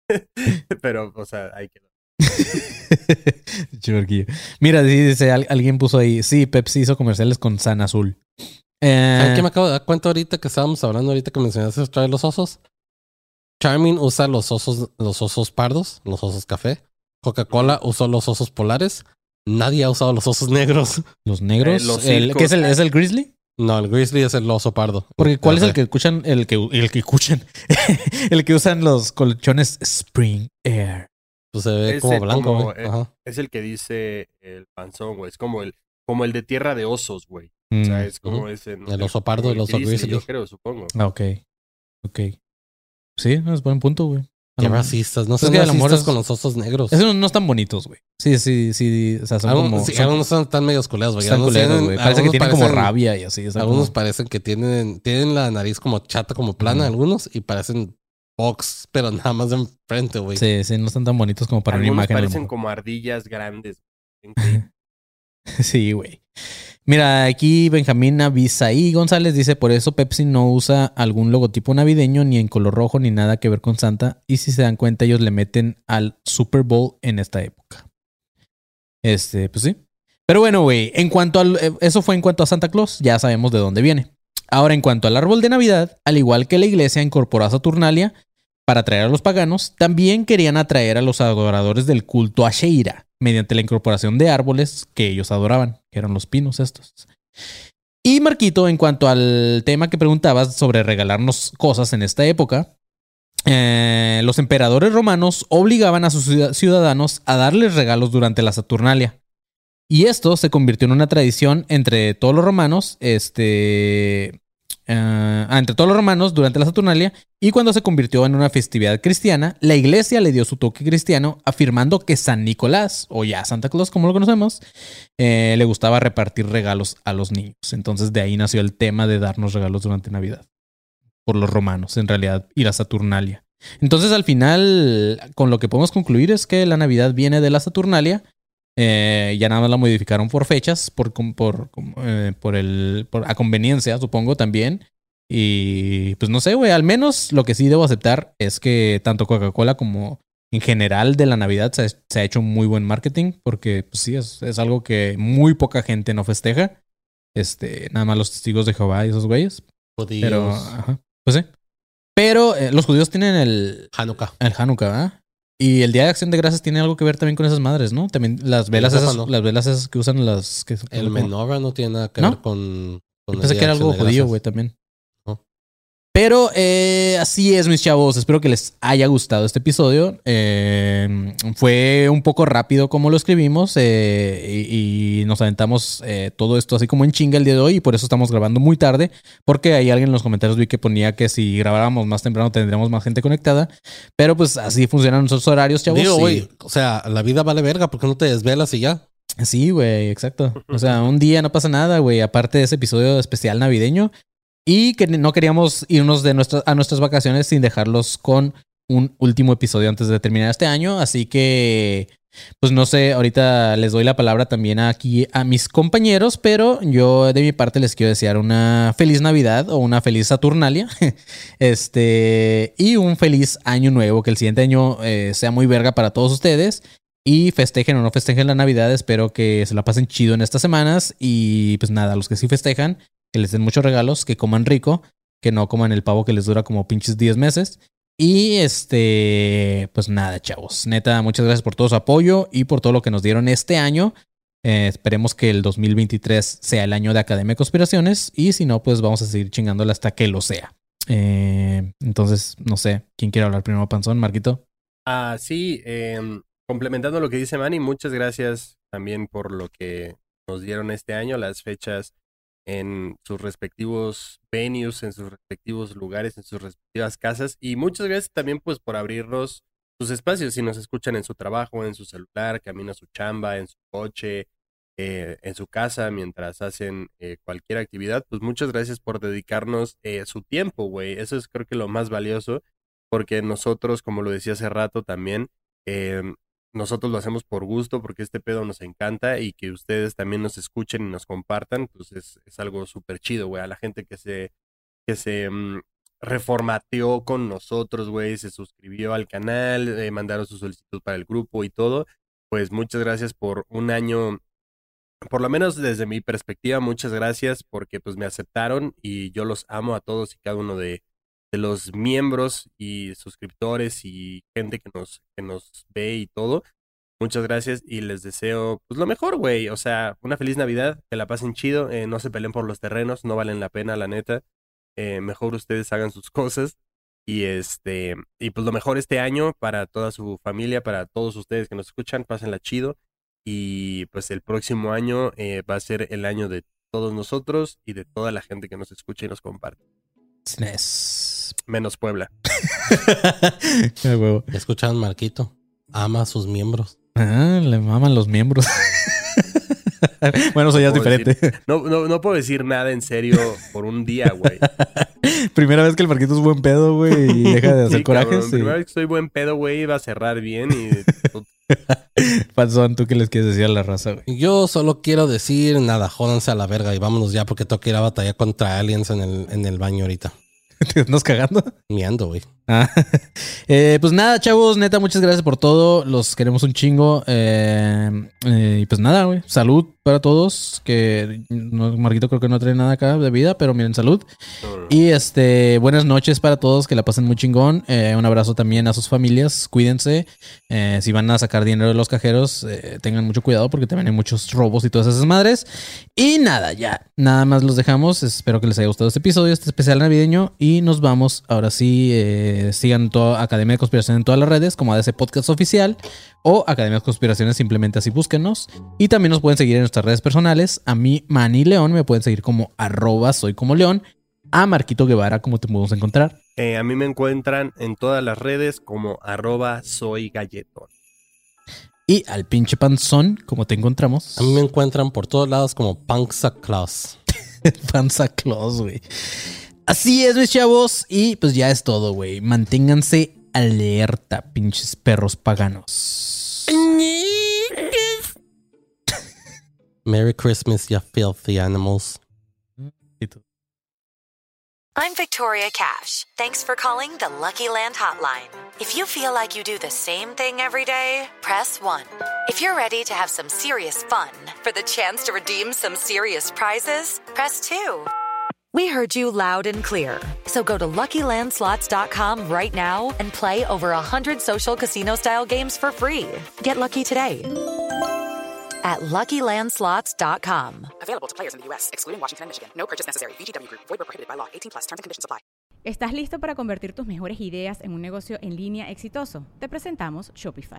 Speaker 3: [laughs] Pero, o sea, hay que... [laughs]
Speaker 2: Mira, sí, dice, al- alguien puso ahí, sí, Pepsi hizo comerciales con San Azul. Eh,
Speaker 1: ¿Saben qué me acabo de dar cuenta ahorita que estábamos hablando ahorita que mencionaste otra vez los osos? Charmin usa los osos, los osos pardos, los osos café. Coca-Cola usó los osos polares. Nadie ha usado los osos negros. [laughs]
Speaker 2: los negros.
Speaker 3: Eh, los
Speaker 2: el-
Speaker 3: circos.
Speaker 2: ¿Qué es el, es el Grizzly?
Speaker 1: No, el grizzly es el oso pardo.
Speaker 2: Porque ¿cuál es el que escuchan? El que, el que escuchan. [laughs] el que usan los colchones Spring Air.
Speaker 1: Pues se ve como blanco,
Speaker 3: como,
Speaker 1: güey.
Speaker 3: eh,
Speaker 1: Ajá.
Speaker 3: Es el que dice el panzón, güey. Es como el, como el de tierra de osos, güey.
Speaker 2: Mm.
Speaker 3: O sea, es como ese. ¿no?
Speaker 1: El oso pardo el oso grizzly.
Speaker 3: Yo creo, supongo.
Speaker 2: Ah, ok. Ok. Sí, es buen punto, güey.
Speaker 1: Qué racistas. No
Speaker 2: Es
Speaker 1: sean
Speaker 2: que a lo mejor
Speaker 1: racistas
Speaker 2: es-
Speaker 1: con los osos negros.
Speaker 2: Esos no están bonitos, güey. Sí, sí, sí. O sea, son
Speaker 1: Algunos,
Speaker 2: como.
Speaker 1: sí,
Speaker 2: son-
Speaker 1: algunos son tan medios culeados, güey.
Speaker 2: están
Speaker 1: tienen-
Speaker 2: güey. Parece que
Speaker 1: algunos
Speaker 2: tienen como rabia y así.
Speaker 1: Algunos
Speaker 2: como-
Speaker 1: parecen que tienen, tienen la nariz como chata, como plana, algunos, y parecen box, pero nada más de enfrente, güey.
Speaker 2: Sí, sí, no están tan bonitos como para una imagen.
Speaker 3: parecen como ardillas grandes. [laughs]
Speaker 2: Sí, güey. Mira, aquí Benjamín Avisaí González dice, por eso Pepsi no usa algún logotipo navideño ni en color rojo ni nada que ver con Santa. Y si se dan cuenta, ellos le meten al Super Bowl en esta época. Este, pues sí. Pero bueno, güey, en cuanto al... eh, Eso fue en cuanto a Santa Claus, ya sabemos de dónde viene. Ahora, en cuanto al árbol de Navidad, al igual que la iglesia incorporó a Saturnalia para atraer a los paganos, también querían atraer a los adoradores del culto a Sheira mediante la incorporación de árboles que ellos adoraban, que eran los pinos estos. Y Marquito, en cuanto al tema que preguntabas sobre regalarnos cosas en esta época, eh, los emperadores romanos obligaban a sus ciudad- ciudadanos a darles regalos durante la Saturnalia. Y esto se convirtió en una tradición entre todos los romanos, este, ah, entre todos los romanos durante la Saturnalia. Y cuando se convirtió en una festividad cristiana, la iglesia le dio su toque cristiano, afirmando que San Nicolás, o ya Santa Claus como lo conocemos, eh, le gustaba repartir regalos a los niños. Entonces de ahí nació el tema de darnos regalos durante Navidad. Por los romanos, en realidad, y la Saturnalia. Entonces al final, con lo que podemos concluir es que la Navidad viene de la Saturnalia. Eh, ya nada más la modificaron por fechas, por, por, eh, por el, por, a conveniencia, supongo también. Y pues no sé, güey, al menos lo que sí debo aceptar es que tanto Coca-Cola como en general de la Navidad se, se ha hecho muy buen marketing, porque pues, sí, es, es algo que muy poca gente no festeja. Este, nada más los testigos de Jehová y esos güeyes.
Speaker 1: Judíos.
Speaker 2: Pero, ajá, pues sí. Pero eh, los judíos tienen el,
Speaker 1: Hanukkah.
Speaker 2: el Hanukkah, ¿verdad? Y el Día de Acción de Gracias tiene algo que ver también con esas madres, ¿no? También las velas esas, las velas esas que usan las que
Speaker 1: El menorah no tiene nada que
Speaker 2: ¿No?
Speaker 1: ver con. con
Speaker 2: Yo
Speaker 1: el
Speaker 2: pensé
Speaker 1: Día
Speaker 2: que era algo judío, güey, también. Pero eh, así es, mis chavos. Espero que les haya gustado este episodio. Eh, fue un poco rápido como lo escribimos eh, y, y nos aventamos todo esto así como en chinga el día de hoy y por eso estamos grabando muy tarde. Porque hay alguien en los comentarios vi que ponía que si grabáramos más temprano tendríamos más gente conectada. Pero pues así funcionan nuestros horarios, chavos.
Speaker 1: Digo, güey, o sea, la vida vale verga porque no te desvelas y ya.
Speaker 2: Sí, güey, exacto. [laughs] O sea, un día no pasa nada, güey. Aparte de ese episodio especial navideño. Y que no queríamos irnos de nuestras a nuestras vacaciones sin dejarlos con un último episodio antes de terminar este año. Así que, pues no sé, ahorita les doy la palabra también aquí a mis compañeros, pero yo de mi parte les quiero desear una feliz Navidad o una feliz Saturnalia. [laughs] Este, y un feliz año nuevo, que el siguiente año eh, sea muy verga para todos ustedes. Y festejen o no festejen la Navidad, espero que se la pasen chido en estas semanas. Y pues nada, los que sí festejan, que les den muchos regalos, que coman rico, que no coman el pavo que les dura como pinches 10 meses. Y este, pues nada, chavos. Neta, muchas gracias por todo su apoyo y por todo lo que nos dieron este año. Eh, esperemos que el 2023 sea el año de Academia de Conspiraciones. Y si no, pues vamos a seguir chingándole hasta que lo sea. Eh, entonces, no sé, ¿quién quiere hablar primero, Panzón? Marquito.
Speaker 3: Ah, sí, em, complementando lo que dice Manny, muchas gracias también por lo que nos dieron este año, las fechas en sus respectivos venues, en sus respectivos lugares, en sus respectivas casas. Y muchas gracias también pues por abrirnos sus espacios, si nos escuchan en su trabajo, en su celular, camino a su chamba, en su coche, eh, en su casa, mientras hacen eh, cualquier actividad, pues muchas gracias por dedicarnos eh, su tiempo, güey. Eso es creo que lo más valioso, porque nosotros, como lo decía hace rato también, eh, nosotros lo hacemos por gusto, porque este pedo nos encanta y que ustedes también nos escuchen y nos compartan, pues es, es algo súper chido, güey. A la gente que se, que se mm, reformateó con nosotros, güey, se suscribió al canal, eh, mandaron su solicitud para el grupo y todo, pues muchas gracias por un año por lo menos desde mi perspectiva, muchas gracias porque pues me aceptaron y yo los amo a todos y cada uno de, de los miembros y suscriptores y gente que nos, que nos ve y todo. Muchas gracias y les deseo pues lo mejor, güey. O sea, una feliz Navidad, que la pasen chido, eh, no se peleen por los terrenos, no valen la pena, la neta. Eh, mejor ustedes hagan sus cosas. Y este, y pues lo mejor este año para toda su familia, para todos ustedes que nos escuchan, pásenla chido. Y pues el próximo año eh, va a ser el año de todos nosotros y de toda la gente que nos escucha y nos comparte. Menos Puebla. [laughs]
Speaker 2: Qué huevo.
Speaker 1: Ya escucharon Marquito. Ama a sus miembros.
Speaker 2: Ah, le maman los miembros. [laughs] bueno, eso ya es
Speaker 3: No puedo
Speaker 2: diferente.
Speaker 3: No, no, no puedo decir nada en serio por un día, güey. [laughs]
Speaker 2: Primera vez que el Marquito es buen pedo, güey, y deja de hacer
Speaker 3: Sí,
Speaker 2: corajes.
Speaker 3: cabrón,
Speaker 2: sí.
Speaker 3: Primera vez que estoy buen pedo, güey, va a cerrar bien y
Speaker 2: Panzón, ¿tú qué les quieres decir a la raza, güey?
Speaker 1: Yo solo quiero decir, nada, jódanse a la verga y vámonos ya porque tengo que ir a batallar contra aliens en el, en el baño ahorita. [laughs]
Speaker 2: ¿Te andas cagando?
Speaker 1: Miando, güey.
Speaker 2: Ah, [laughs] eh, pues nada, chavos, neta, muchas gracias por todo. Los queremos un chingo. Eh, eh, y pues nada, güey. Salud para todos. Que no, Marquito creo que no trae nada acá de vida, pero miren, salud. Y este, buenas noches para todos, que la pasen muy chingón. Eh, un abrazo también a sus familias, cuídense. Eh, si van a sacar dinero de los cajeros, tengan mucho cuidado porque también hay muchos robos y todas esas madres. Y nada, ya, nada más los dejamos. Espero que les haya gustado este episodio, este especial navideño. Y nos vamos, ahora sí, eh, sigan toda Academia de Conspiración en todas las redes, como ADC Podcast Oficial o Academia de Conspiraciones, simplemente así búsquenos. Y también nos pueden seguir en nuestras redes personales. A mí, Manny León, me pueden seguir como arroba soy como León. A Marquito Guevara, ¿cómo te podemos encontrar?
Speaker 3: Eh, a mí me encuentran en todas las redes como arroba soy galletón.
Speaker 2: Y al pinche panzón, ¿cómo te encontramos?
Speaker 1: A mí me encuentran por todos lados como Punksa Claus. [laughs]
Speaker 2: Panza Claus, güey. Así es, mis chavos. Y pues ya es todo, güey. Manténganse alerta, pinches perros paganos. [laughs]
Speaker 1: Merry Christmas, you filthy animals.
Speaker 5: I'm Victoria Cash. Thanks for calling the Lucky Land Hotline. If you feel like you do the same thing every day, press 1. If you're ready to have some serious fun for the chance to redeem some serious prizes, press 2. We heard you loud and clear. So go to LuckyLandSlots.com right now and play over 100 social casino-style games for free. Get lucky today at LuckyLandSlots.com.
Speaker 6: Available to players in the U.S., excluding Washington and Michigan. No purchase necessary. VGW Group. Void where prohibited by law. 18 plus. Terms and conditions apply. ¿Estás listo para convertir tus mejores ideas en un negocio en línea exitoso? Te presentamos Shopify.